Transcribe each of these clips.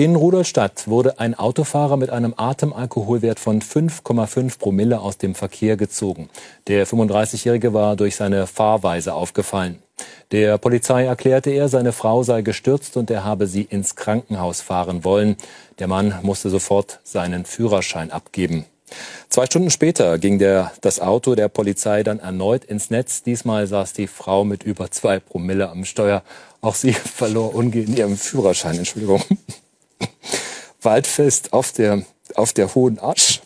In Rudolstadt wurde ein Autofahrer mit einem Atemalkoholwert von 5,5 Promille aus dem Verkehr gezogen. Der 35-Jährige war durch seine Fahrweise aufgefallen. Der Polizei erklärte er, seine Frau sei gestürzt und er habe sie ins Krankenhaus fahren wollen. Der Mann musste sofort seinen Führerschein abgeben. Zwei Stunden später ging der, das Auto der Polizei dann erneut ins Netz. Diesmal saß die Frau mit über zwei Promille am Steuer. Auch sie verlor umgehend ihren Führerschein. Entschuldigung. Waldfest auf der, auf der Hohen Asch.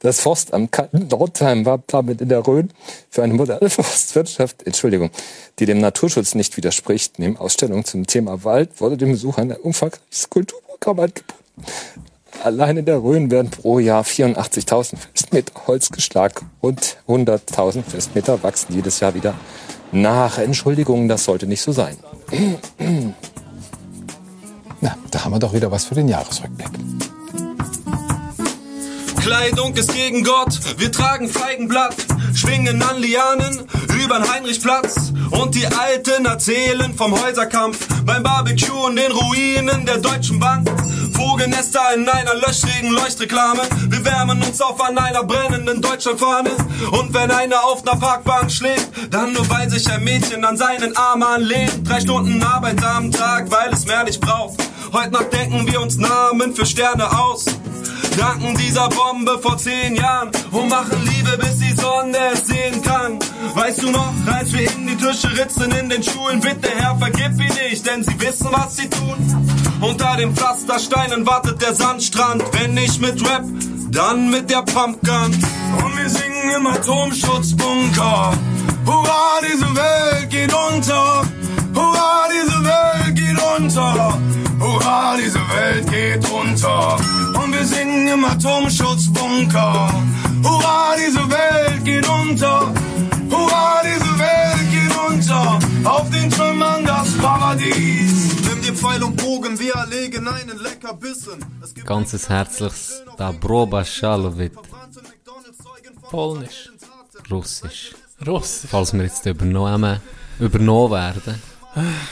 Das Forstamt Nordheim war damit in der Rhön für eine moderne Forstwirtschaft, Entschuldigung, die dem Naturschutz nicht widerspricht. Neben Ausstellungen zum Thema Wald wurde dem Besucher ein umfangreiches Kulturprogramm angeboten. Allein in der Rhön werden pro Jahr 84.000 Festmeter Holz geschlagen und 100.000 Festmeter wachsen jedes Jahr wieder nach. Entschuldigung, das sollte nicht so sein. Na, da haben wir doch wieder was für den Jahresrückblick. Kleidung ist gegen Gott, wir tragen Feigenblatt, schwingen an Lianen übern Heinrichplatz und die Alten erzählen vom Häuserkampf beim Barbecue und den Ruinen der Deutschen Bank. Vogelnester in einer löchrigen Leuchtreklame, wir wärmen uns auf an einer brennenden Deutschlandfahne und wenn einer auf einer Parkbank schläft, dann nur weil sich ein Mädchen an seinen Arm anlehnt. Drei Stunden Arbeit am Tag, weil es mehr nicht braucht. Heute Nacht denken wir uns Namen für Sterne aus. Danken dieser Bombe vor zehn Jahren und machen Liebe, bis die Sonne es sehen kann. Weißt du noch, als wir in die Tische ritzen in den Schulen, bitte Herr, vergib ihn nicht, denn sie wissen, was sie tun. Unter den Pflastersteinen wartet der Sandstrand, wenn nicht mit Rap, dann mit der Pumpgun. Und wir singen im Atomschutzbunker. Hurra, diese Welt geht unter. Hurra, diese Welt geht unter. Hurra, diese Welt geht unter. Und wir singen im Atomschutzbunker. Hurra, diese Welt geht unter. Hurra, diese Welt geht unter. Auf den Trümmern das Paradies. Nimm dir Pfeil und Bogen, wir erlegen einen Leckerbissen. Ganzes herzliches Dabroba Shalovit, Polnisch. Russisch. Russisch. Falls wir jetzt übernommen, übernommen werden.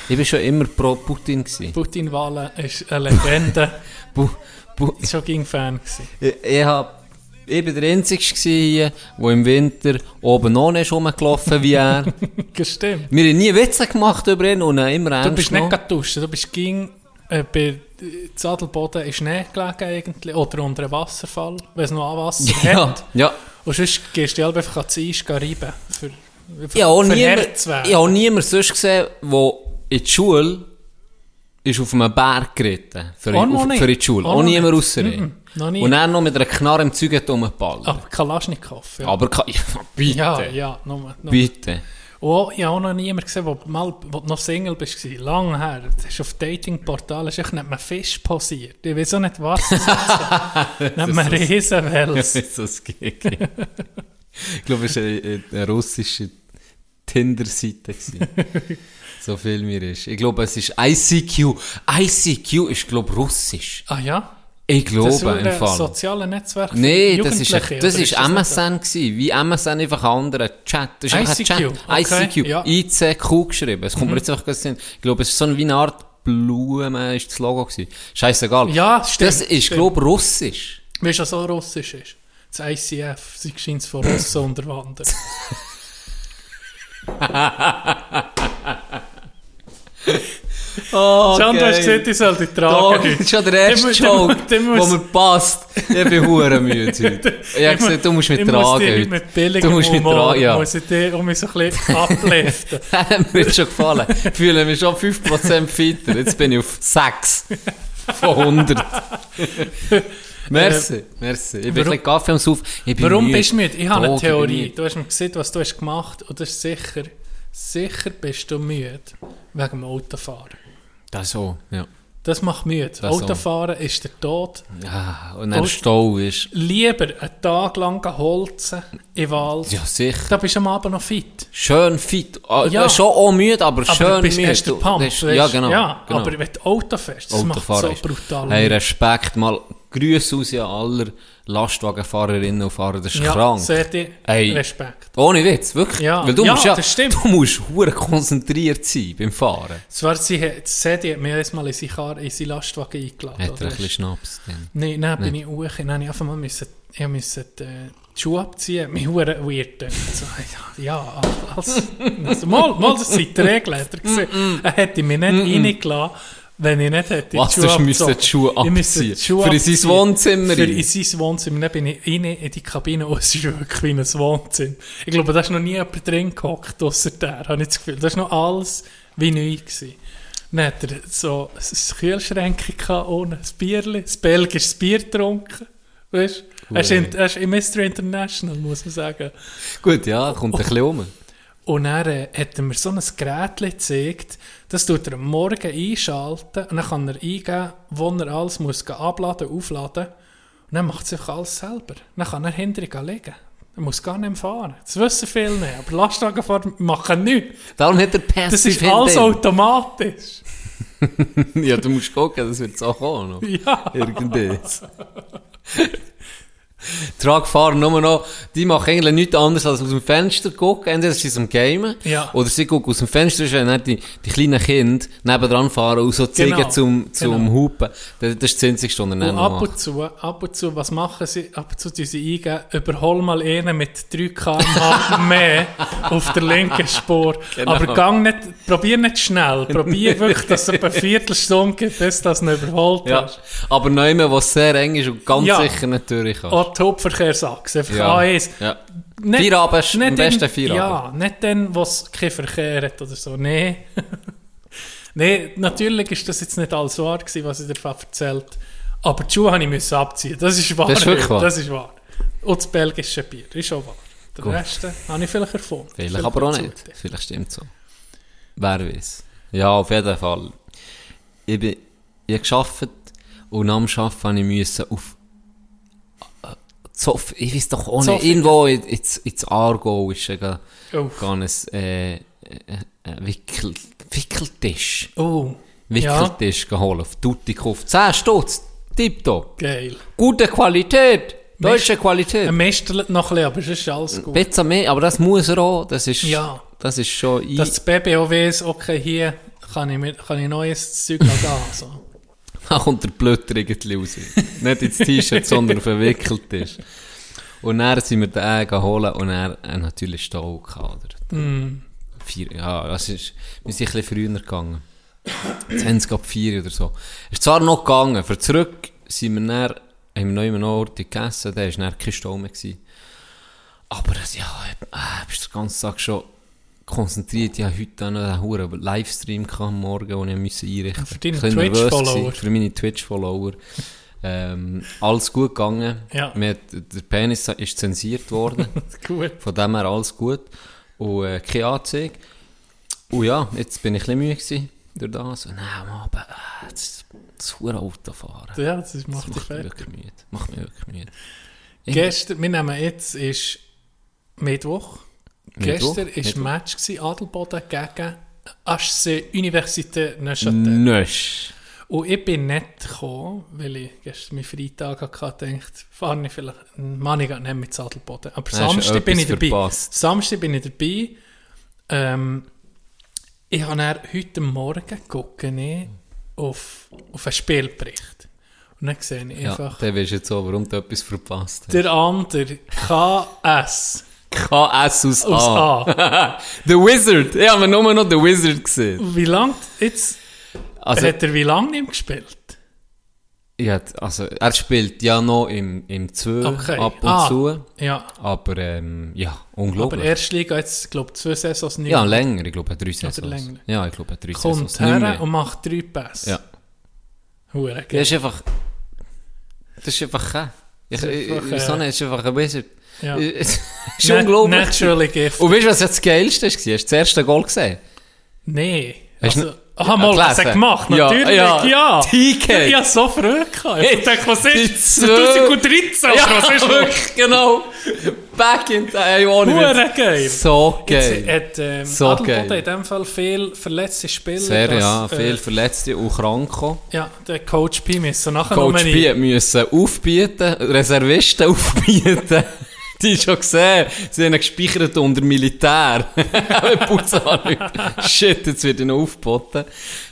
Ich war schon immer pro Putin. Gewesen. Putin-Wahlen ist eine Legende. Bu, bu, Ich war schon Fan. gewesen. ich, ich, hab, ich bin der Einzige hier, der im Winter oben noch nicht rumgelaufen wie er. Stimmt. Wir haben nie Witze gemacht über ihn und immer Du ernst bist nicht genommen. gerade duschen, du bist ging äh, bei Zadelboden in Schnee gelegen eigentlich, oder unter einem Wasserfall, wenn es noch Wasser Ja, hat. ja. Und sonst gehst du einfach ans Eis reiben, für, Ich habe auch für niemand, sonst gesehen, der in die Schule ist auf einem Berg geritten. Für, noch auf, für die Schule. Auch niemand ausser Mhm, nie. Und dann noch mit einer Knarre im Zeug rumgeballert. Aber Kalaschnikow, ja. Aber ja, bitte. ja, ja, nur, nur. Bitte. Oh, ich habe auch noch niemanden gesehen, wo, mal, wo noch Single war, lang her. Das ist auf Datingportalen, ist nicht mehr Fisch posiert. Ich weiß auch nicht, was das ist. nicht mehr Das Riesenwels. ist das ich glaube, es war eine, eine russische Tinder-Seite. so viel mir ist. Ich glaube, es ist ICQ. ICQ ist, glaube ich, russisch. Ah ja? Ich Das glaube, ist im Fall. soziales Netzwerk Nein, das ist, das oder ist das MSN gewesen. Wie MSN einfach ein anderer Chat. Das ist ICQ, Chat. okay, ICQ. ja. ICQ geschrieben. Es kommt mir jetzt einfach ganz in- Ich glaube, es ist so eine, wie eine Art Blume, ist das Logo gewesen. Scheißegal. Ja, stimmt, Das ist, stimmt. glaube ich, russisch. Weißt du, was so russisch ist? Das ICF, sie scheint es von Russen unterwandert. Oh, Can, du hast gesagt, ich soll dich tragen. ist schon der erste Joke, der muss- mir passt. Ich bin hure müde heute. Ich habe gesagt, du musst mich ich muss tragen dich heute. mit billigem Du musst mich tragen, ja. muss ich dich um mich so ein bisschen upliften. Das hat mir schon gefallen. Ich fühle mich schon 5% fitter. Jetzt bin ich auf 6 von 100. Merci, merci. Ich bin ein warum- Kaffee Sauf. Bin Warum müde. bist du müde? Ich habe eine Theorie. Du hast mir gesehen, was du hast gemacht und das ist sicher, sicher bist du müde wegen dem Autofahren. Das so, ja. Das macht müde. so. Autofahren ist der Tod. ja. Und Und- Stau ist. Lieber einen Tag lang holzen im Wald. Ja, sicher. Da bist du am Abend noch fit. Schön fit. Ah, Ja. Schon auch müde, aber, Aber schön bist müde. der Du- Pump. das ja, genau. Ja, genau. aber wenn du Auto fährst, das macht so Autofahren brutal Hey. Respekt mal. Grüße aus an aller Lastwagenfahrerinnen und Fahrer, das ist Ja, krank. sehr Ey. Respekt. Ohne Witz, wirklich. Ja, Weil du ja, musst ja, das stimmt. du musst hure konzentriert sein beim Fahren. Zwar, sie hat, Sedi hat mir erstmal in seinen Kar- in seinen Lastwagen eingeladen. Hat er ein bisschen Schnaps dann. Nein, dann bin ich hoch, dann habe ich einfach mal müssen, ich musste äh, die Schuhe abziehen, mich hure weird so, ja, ja, als, also, mal, mal, das sind die Regeln, hat er gesehen. Er hätte mich nicht reingelassen, wenn ich nicht hätte Was, du müsstest die Schuhe abziehen? die Schuhe Für in sein abziehen. Wohnzimmer Für in sein Wohnzimmer. Dann bin ich rein in die Kabine und es ist wirklich wie ein Wohnzimmer. Ich glaube, da ist noch nie jemand drin gehockt, ausser der, habe ich das Gefühl. Das war noch alles wie neu. Gewesen. Dann hat er so ein Kühlschränkchen gehabt, ohne ein Bierchen, ein belgisches Bier getrunken. Weißt du? Er ist in- er ist in Mystery International, muss man sagen. Gut, ja, kommt ein bisschen um. Und dann äh, hat er mir so ein Gerät gezeigt, das tut er am Morgen einschalten und dann kann er eingeben, wo er alles muss abladen, aufladen. Und dann macht er einfach alles selber. Dann kann er hinterher liegen. Er muss gar nicht fahren. Das wissen viele nicht, aber Lastwagenfahrer machen nichts. Darum hat er Passive Das ist alles automatisch. Ja, du musst gucken, das wird so kommen. Ja. Irgendwie. Tragfahrer nur noch, die machen eigentlich nichts anderes als aus dem Fenster gucken. Entweder sie sind am Gamen, Ja. oder sie gucken aus dem Fenster, und dann die, die kleinen Kinder nebendran fahren und so zeigen Genau. zum, zum Genau. Hupen. Das, das ist das einzige Stunde Und ab und zu, ab und zu, was machen sie? Ab und zu tun sie eingeben, überhol mal einen mit 3 km mehr auf der linken Spur. Genau. Aber gang nicht, probier nicht schnell. Probier wirklich, dass es eine Viertelstunde gibt, bis das nicht überholt Ja, hast. aber neu, wo es sehr eng ist und ganz Ja. sicher nicht kann. Auch die Hauptverkehrsachse, einfach Ja. A1. Ja. Nicht- Feierabend ist am nicht besten Feierabend. Ja, nicht dann, wo es keinen Verkehr hat oder so. Nein. Nein, natürlich ist das jetzt nicht alles wahr gewesen, was ich dir erzählt Aber die Schuhe habe ich abziehen. Das ist wahr. Das ist wirklich wahr? Das ist wahr. Und das belgische Bier, ist auch wahr. Den Gut. Rest äh, habe ich vielleicht erfunden. Vielleicht aber auch nicht. Vielleicht stimmt so. Wer weiß. Ja, auf jeden Fall. Ich bin, ich habe gearbeitet und nach dem Arbeiten habe ich auf Zoff, ich weiß doch auch nicht, irgendwo in- ins, ins Aargau ist ja ein äh, äh, äh, Wickel, Wickeltisch. Oh, Wickeltisch geholt. Auf Tutti gekauft. 10 Stutz. Tipptopp. geil. Gute Qualität. Deutsche Qualität. Er mästelt noch ein bisschen, aber es ist alles gut. Pizza mehr, aber das muss er auch. Das ist, Ja. das ist schon Dass das auch weiss, okay, hier kann ich, mit, kann ich neues Zeug noch gehen. So. Da kommt der Blötter irgendwie raus. Nicht ins T-Shirt, sondern auf den Wickeltisch. Und dann sind wir den geholt und er äh, natürlich Stau gehabt? Mm. Vier, ja, das ist, wir sind ein bisschen früher gegangen. 20 ab 4 oder so. Ist zwar noch gegangen, für zurück sind wir dann, haben wir noch immer noch Ort gegessen, da war dann kein Stau mehr. Gewesen. Aber das, ja, äh, bist den ganzen Tag schon konzentriert. Ich habe heute einen hohen Livestream am Morgen, den ich musste einrichten Für deine Twitch-Follower. Für meine Twitch-Follower. ähm, alles gut gegangen. Ja. Hat- der Penis ist zensiert worden. Gut. Von dem her alles gut. Und äh, keine Anzeige. Und ja, jetzt bin ich ein bisschen müde gewesen durch das. Und dann am Abend, äh, das, das hure Autofahren. Ja, das ist, Das macht macht mich wirklich müde. Macht mich wirklich müde. Gestern, wir nehmen jetzt, ist Mittwoch. Gestern war Match gewesen, Adelboden gegen HC Université Neuchâtel. Nösch. Und ich bin nicht gekommen, weil ich gestern meinen Freitag hatte, gedacht, fahre ich vielleicht, Mann, ich gehe nicht mit Adelboden. Aber Hast Samstag bin ich dabei. verpasst? Samstag bin ich dabei. Ähm, ich habe dann heute Morgen ich auf, auf einen Spielbericht. Und dann sehe ich Ja, einfach, dann weißt du jetzt auch, warum du etwas verpasst hast. der andere KS KS aus aus A. A. The Wizard. Ich habe nur noch The Wizard gesehen. Wie lange, jetzt Also, hat er wie lange nicht gespielt? ja, also, er spielt ja noch im, im 2 Okay. ab und Ah. zu. Ja, Aber, ähm, ja, aber unglaublich. Erstliga jetzt, glaube ich, zwei Saisons nicht ja, länger. Ich glaube, drei Saisons. länger. Ja, ich glaube, drei Saisons. kommt her und macht drei Pässe. Ja. Hure Das ist einfach. Das ist einfach kein. Ich, Das ist ich, einfach, ich, so äh, Ja. Es ist Nat- unglaublich. Naturally gift. Und weißt du, was jetzt das Geilste war? Hast du das erste Goal gesehen? Du Also, aha, mal, gelesen? er gemacht? Ja, Natürlich, ja. ja. TK. Ich habe so früh gehabt. Ich dachte, was ist zwei- 2013 oder was ist wirklich, genau. Back in time, ohne Hure geil. So Jetzt geil. hat ähm, So Adelboden geil. in dem Fall viel verletzte Spieler. Sehr, dass, ja, äh, viel Verletzte und krank. Ja, der Coach P müssen nachher Coach B müssen aufbieten, Reservisten aufbieten. Die schon gesehen, sie haben ihn gespeichert unter Militär. Putzan Shit, jetzt wird noch aufgeboten.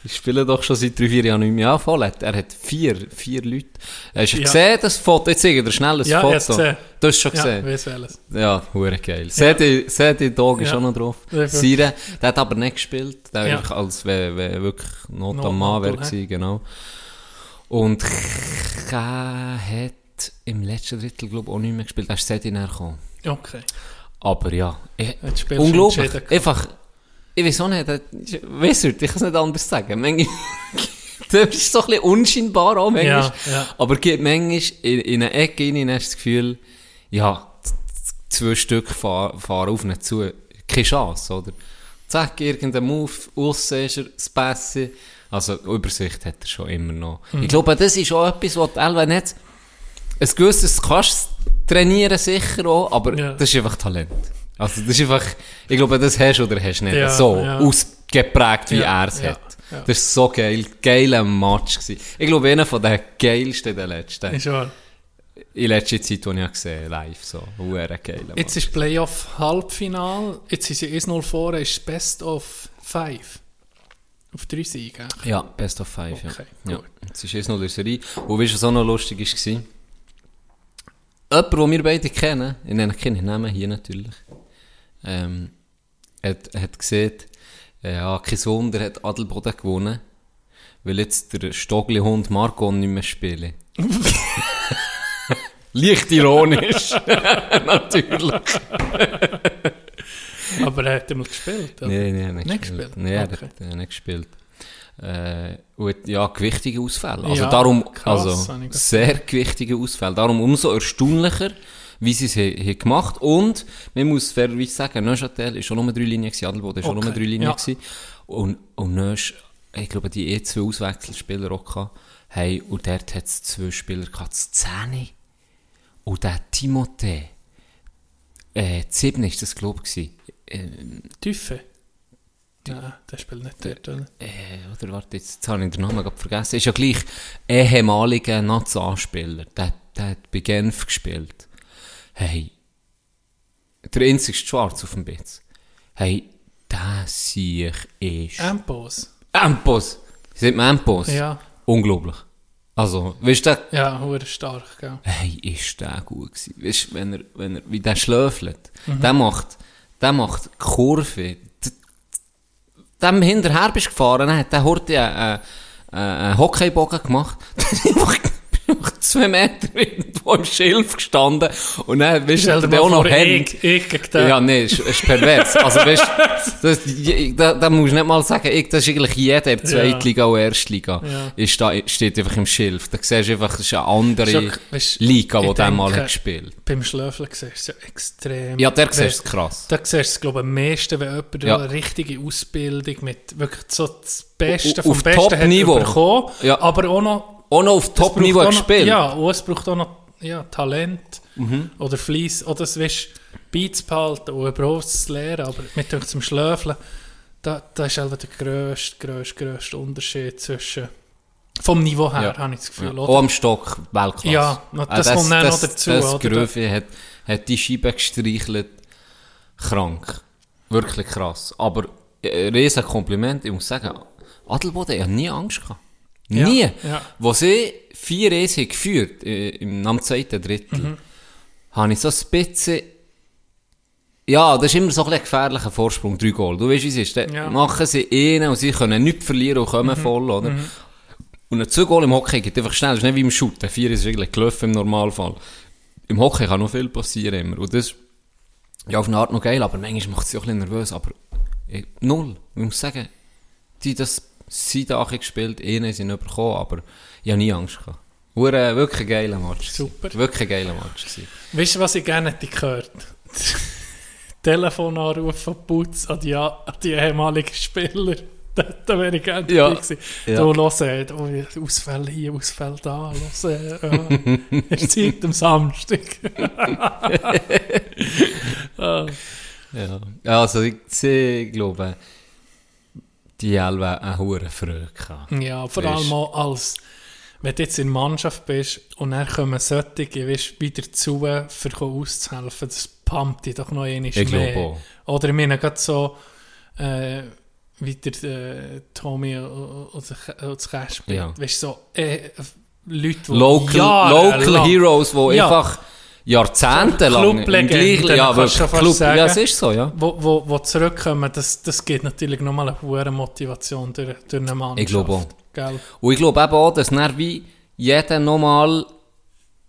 Ich spiele doch schon seit drei, vier Jahren nicht mehr. Ja, voll. Er hat vier, vier Leute. Hast du Ja. gesehen, das Foto? Jetzt zeige ich dir schnell ein Ja, Foto. gesehen. Du hast schon Ja, gesehen? weiss welches. Ja, hure geil. Sedi, Sedi Dog ist Ja. auch noch drauf. Ja, Sire, der hat aber nicht gespielt. Der Ja. ja. als wenn wenn wirklich Not Not am Mann wäre gewesen, genau. Und er hat im letzten Drittel, glaube ich, auch nicht mehr gespielt. Da ist Sedi näher gekommen. Okay. Aber ja, ich, unglaublich. Einfach, ich weiß auch nicht, du, ich kann es nicht anders sagen. Manchmal, das ist so ein bisschen unscheinbar auch manchmal. Ja, ja. Aber geht manchmal in, in eine Ecke rein, hast du das Gefühl, ja, zwei Stück fahren, fahren auf ihn zu. Keine Chance, oder? Zack, irgendein Move, aussen ist er, das Pässe. Also, Übersicht hat er schon immer noch. Mhm. Ich glaube, das ist auch etwas, was Elbe nicht, ein gewisses kannst du trainieren sicher auch, aber Ja. das ist einfach Talent. Also, das ist einfach, ich glaube, das hast du oder hast du nicht. Ja, so ja. ausgeprägt, wie er es hat. Das ist so geil. Geiler Match gewesen. Ich glaube, einer von den geilsten der letzten. Ist wahr. In letzter Zeit, die ich habe gesehen live. So, Huere geil. Jetzt ist Playoff Halbfinal. Jetzt sind sie 1-0 vor, ist Best of 5. Auf drei Siege. Ja, Best of Five, Okay, ja. gut. Jetzt ist jetzt noch eine Serie. Und weißt du, was auch noch lustig war? Jemand, den wir beide kennen, ich nenne keine Namen hier natürlich, ähm, hat, hat gesehen, äh, ja, kein Wunder, hat Adelboden gewonnen, weil jetzt der Stogli-Hund Marco nicht mehr spielt. Leicht ironisch. natürlich. Aber er hat einmal gespielt. oder? Nein, nein, nicht, Nicht gespielt. gespielt? Nein, er hat äh, nicht gespielt. Äh, und ja, gewichtige Ausfälle. Also Ja, darum, krass, also sehr gewichtige Ausfälle. Darum umso erstaunlicher, wie sie es he- he gemacht Und man muss fairerweise sagen, Neuchâtel ist schon nur drei Linien gewesen, Adelboden ist schon Okay, nur drei Linien ja. gewesen. Und, und Neusch, ich glaube, die eh zwei Auswechselspieler auch gehabt, und dort hat es zwei Spieler gehabt, Zähne. Und der Timothée, äh, Zibn ist das, glaube ich, gewesen. Ähm, Nein, der spielt nicht dort. oder? äh, oder warte, jetzt, jetzt habe ich den Namen gerade vergessen. Ist ja gleich ehemaliger Nationalspieler. Der, der hat bei Genf gespielt. Hey, der einzigste Schwarz auf dem Bitz. Hey, der Sieg ist... Ampos. Ampos! Sind wir Ampos? Ja. Unglaublich. Also, weißt du, Ja, hure stark, gell. hey, ist der gut gewesen. Weißt du, wenn er, wenn er, wie der schläfelt, Mhm. der macht, der macht Kurve. Dem hinterher bist gefahren, hat der Horti einen, einen, einen Hockeybogen gemacht. Der einfach zwei Meter irgendwo im Schilf gestanden. Und dann, weißt du, er mal auch noch ich, ich gegen. Ja, nee, ist, ist pervers. Also, weißt du, das, da, da musst du nicht mal sagen, ich, das ist eigentlich jeder in der Zweitliga und Erstliga. Ja. Ist da, steht einfach im Schilf. Da siehst du einfach, das ist eine andere ja- weisst, Liga, die der mal hat gespielt. Beim Schlöfeln siehst du es ja extrem. Ja, der siehst du krass. Da siehst du es, glaube ich, am meisten, wenn jemand Ja. eine richtige Ausbildung mit wirklich so das Beste vom auf Besten Top-Niveau. hat bekommen, Ja. aber auch noch Auch noch auf Top-Niveau gespielt. Ja, und es braucht auch noch ja, Talent Mhm. oder Fleiss oder es weißt, beizubehalten und überhaupt zu lernen, aber mit dem zum Schlöfeln, da, da ist halt der grösste, grösste, grösste Unterschied zwischen vom Niveau her, Ja. habe ich das Gefühl. Ja. Auch am Stock Weltklasse. Ja, na, das kommt dann noch dazu, Das? Gröfe hat, hat die Scheibe gestreichelt. Krank. Wirklich krass. Aber äh, ein riesen Kompliment. Ich muss sagen, Adelboden, ich habe nie Angst gehabt. Ja, Nie. ja. Wo sie 4 1 haben geführt, äh, im am zweiten Drittel, Mhm. habe ich so ein bisschen ja, das ist immer so ein bisschen ein gefährlicher Vorsprung, drei Goal. Du weißt, wie es ist. Dann Ja. machen sie einen und sie können nichts verlieren und kommen voll, oder? Und ein zwei Goal im Hockey geht einfach schnell. Das ist nicht wie im Shooten. Vier ist eigentlich gelaufen im Normalfall. Im Hockey kann noch viel passieren immer. Und das, ja, auf eine Art noch geil, aber manchmal macht es sich auch ein bisschen nervös. Aber eh, null. Ich muss sagen, die das da gespielt, einen sind nicht bekommen, aber ich habe nie Angst gehabt. Hure, wirklich ein geiler Match. gewesen. Super. Wirklich ein geiler Match. gewesen. Weißt du, was ich gerne hätte gehört? Telefonanruf von Putz an die, an die ehemaligen Spieler. da, da wäre ich gerne Ja. dabei gewesen. Ja. Du hörst, äh, oh, Ausfälle hier, Ausfälle da, hörst, äh, es Zeit am Samstag. Ah, Ja. Also, ich sehe, glaube, die Elbe eine hohe Freude gehabt. ja, vor allem auch als, wenn du jetzt in Mannschaft bist und dann kommen solche, weißt, wieder zu, für auszuhelfen, das pumpt dich doch noch einmal Ich mehr. Oder ich meine, gerade so, äh, wie der äh, Tommy oder das Cash. Ja. Weißt du, so, äh, Leute, die Local, jahrelang- Local Heroes, die Ja. einfach jahrzehntelang Clublegenden, ja, kannst du wirklich, Club, sagen. ja, es ist so, ja. Wo, wo, wo zurückkommen, das, das gibt natürlich nochmal eine hohe Motivation durch, durch eine Mannschaft. Ich glaube auch. Gell? Und ich glaube eben auch, dass dann wie jeder nochmal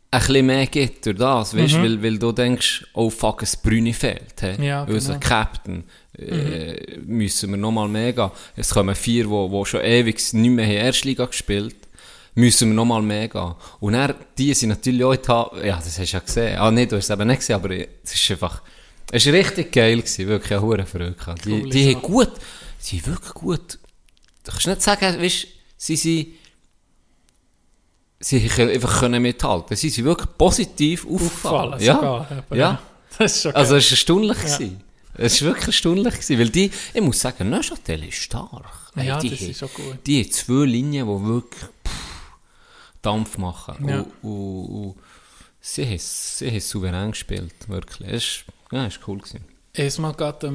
ein bisschen mehr gibt durch das, weißt, weil, weil du denkst, oh fuck, ein Brüni fehlt, he? Mhm. Ja, unser genau. Captain, äh, müssen wir nochmal mehr gehen. Es kommen vier, die schon ewig nicht mehr in Erstliga gespielt müssen wir nochmal mehr gehen. Und dann, die sind natürlich auch in ja, das hast du ja gesehen. Ah, nee, du hast es eben nicht gesehen, aber es ist einfach, es war richtig geil gewesen, wirklich eine hohe Freude gehabt. Die, die haben gut, sie haben wirklich gut, du kannst nicht sagen, weißt, sie sind, sie können einfach können mithalten. Sie sind wirklich positiv aufgefallen. Auffallen Ja, sogar. ja. Das ist schon Also geil. es war erstaunlich. gewesen. Es war wirklich erstaunlich, gewesen, weil die, ich muss sagen, Neuchâtel ist stark. Ey, Ja, die das haben- ist schon gut. Die haben zwei Linien, die wirklich Dampf machen. Ja. Und, und, und sie haben sie haben souverän gespielt, wirklich. Es ist, ja, war cool. Gewesen. Ich mal gerade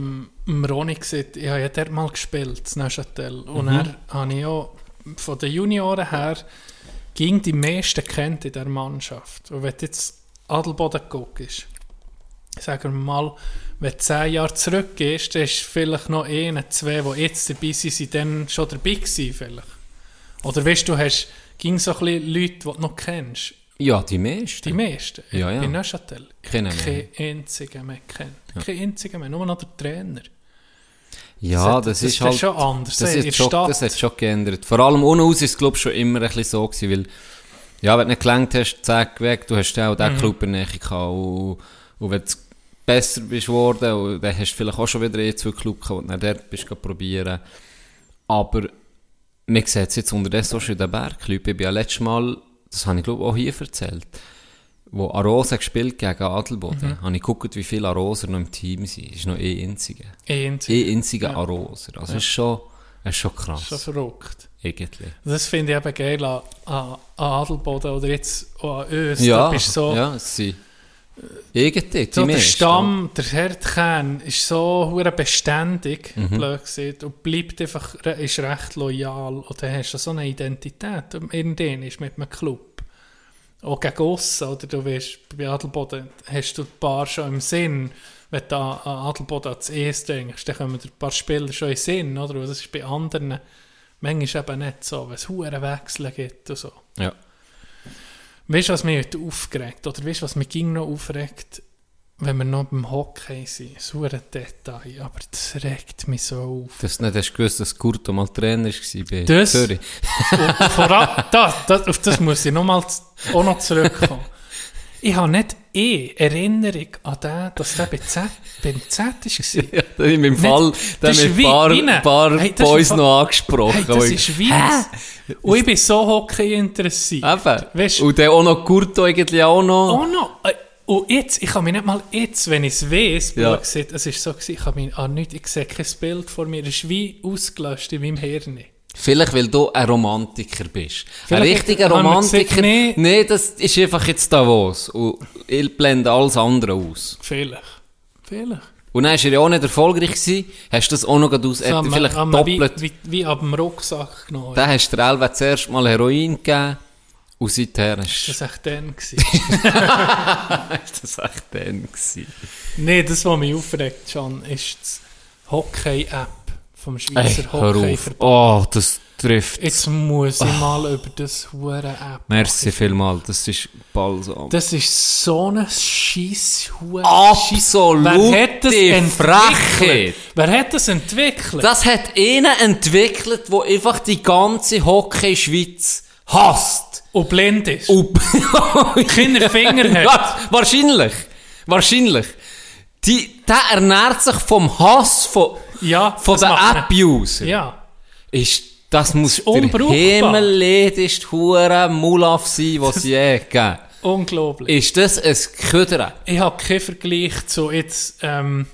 Roni gesehen, ich habe ja dort mal gespielt, in Neuchâtel. Und Mhm. dann habe ich auch von den Junioren her ging die meisten kennt in der Mannschaft. Und wenn du jetzt Adelboden guckst, sagen wir mal, wenn du zehn Jahre zurückgehst, dann ist vielleicht noch einer, zwei, die jetzt dabei sind, sind dann schon dabei gewesen vielleicht. Oder weißt du, hast ging so ein bisschen Leute, die du noch kennst. Ja, die meisten. Die meisten. Ja, ja. In Neuchâtel. Kennen wir. Kein einziger mehr kennt. Kein einziger mehr, nur noch der Trainer. Ja, Das- das, ist ist halt... schon anders, Das, ist schon, Stadt. das hat schon geändert. Vor allem ohne aus ist es, glaube ich, schon immer ein bisschen so gewesen, weil, ja, wenn du nicht gelangt hast, zack, weg, du hast ja auch Mhm. diesen Club in der Nähe gehabt und, und wenn du besser bist geworden, und dann hast du vielleicht auch schon wieder eh zwei Club gehabt, und dann dort bist du probieren. Aber, man sieht es jetzt unterdessen auch schon in den Bergklub. Ich bin ja letztes Mal, das habe ich glaube auch hier erzählt, wo Arosa gespielt gegen Adelboden, Mhm. habe ich geguckt, wie viele Aroser noch im Team sind. Es ist noch eh einziger. Ein einziger. Eh einziger Aroser. Also, es ist schon, es ist schon krass. Schon verrückt. Irgendwie. Das finde ich eben geil an, an, Adelboden oder jetzt an uns. Ja, Da bist so, ja, sind irgendwie, so der. Stamm, der Herdkern ist so hure beständig, Mhm. blöd gesagt, und bleibt einfach, ist recht loyal. Und dann hast du so eine Identität in denen ist mit einem Club. Auch gegen aussen, oder du weißt, bei Adelboden hast du ein paar schon im Sinn, wenn du an Adelboden ans ES denkst, dann kommen dir ein paar Spieler schon in den Sinn, oder? Und das ist bei anderen manchmal eben nicht so, wenn es hure Wechsel gibt und so. Ja. Weißt du, was mich heute aufgeregt? Oder weißt du, was mich ging noch aufregt, wenn wir noch beim Hockey sind? So ein Detail, aber das regt mich so auf. Dass du nicht hast gewusst, dass Kurto mal Trainer war bei Das- Zürich. Vor allem, das, das, auf das muss ich noch mal auch noch zurückkommen. Ich habe nicht eh Erinnerung an den, dass der bei Z, beim Z war. Ja, da haben wir im Fall, da ist wir ein paar, paar Hey, Boys noch angesprochen. Hey, das ist ich- wie... Und ich bin so Hockey interessiert. Eben. Weißt Und dann auch noch Kurto irgendwie auch noch. Oh no! Äh, Und jetzt, ich kann mich nicht mal jetzt, wenn ich es weiss, Ja. es ist so ich habe mich an nichts, ich sehe kein Bild vor mir, es ist wie ausgelöscht in meinem Hirn. Vielleicht, weil du ein Romantiker bist. Ein Vielleicht richtiger haben wir Romantiker. gesagt, nee. das ist einfach jetzt Davos. Und ich blende alles andere aus. Vielleicht. Vielleicht. Und dann war er ja auch nicht erfolgreich gewesen. Hast du das auch noch aus, Das wir- vielleicht wir doppelt. Wie, wie, wie ab dem Rucksack genommen. Dann hast du der Elbe zuerst mal Heroin gegeben. Und seither hast Das war echt dann. gewesen. ist das echt dann gewesen. Nein, das, was mich aufregt, John, ist die Hockey-App vom Ey, Schweizer auf. Hockey-Verband. Oh, das trifft. Jetzt muss ich mal über das hure App Merci vielmals. Das ist balsam. Das ist so eine scheisse Hure. Absolute Wer hat das entwickelt? Wer hat das entwickelt? Das hat einen entwickelt, der einfach die ganze Hockey-Schweiz hasst. Und blind ist. Und Keine Finger hat. Ja, wahrscheinlich. Wahrscheinlich. Die, der ernährt sich vom Hass von, Ja, von das den App-User. Ja. Ist, das muss der unbrauchbar. himmelledigste hure Mulaf sein, was es je gegeben Unglaublich. Ist das ein Köder? Ich habe keinen Vergleich zu jetzt ähm,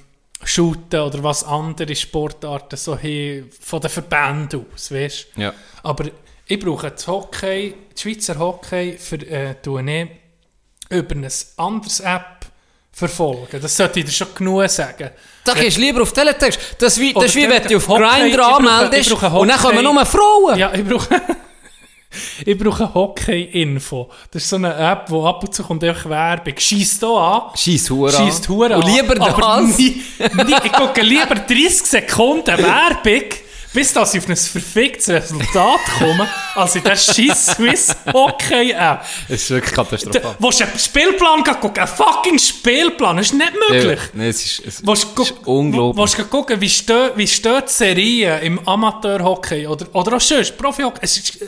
Shooten oder was andere Sportarten so haben, von den Verbänden aus, weißt Ja. Aber ich brauche das Hockey, das Schweizer Hockey, für äh, über eine anderes App verfolgen. Das sollte ich dir schon genug sagen. Da gehst du lieber auf Teletext. Das wie, das ist wie wenn du auf Grindr anmeldest und dann kommen nur Frauen. Ja, ich brauche, ich brauche Hockey-Info. Das ist so eine App, wo ab und zu kommt einfach Werbung. Schießt hier an. Scheiss Hure an. Schießt Hure Und lieber das. Nie, nie, ich gucke lieber 30 Sekunden Werbung, bis dass ich auf ein verficktes Resultat komme, als in der scheiß Swiss Hockey App. Das ist wirklich katastrophal. Wo du einen Spielplan gucken, einen fucking Spielplan, das ist nicht möglich. Ja, nee, es ist, es Willst ist unglaublich. willst du gucken, wie stehen, wie stehen die Serien im Amateurhockey oder, oder auch sonst, Profihockey? Es ist, äh,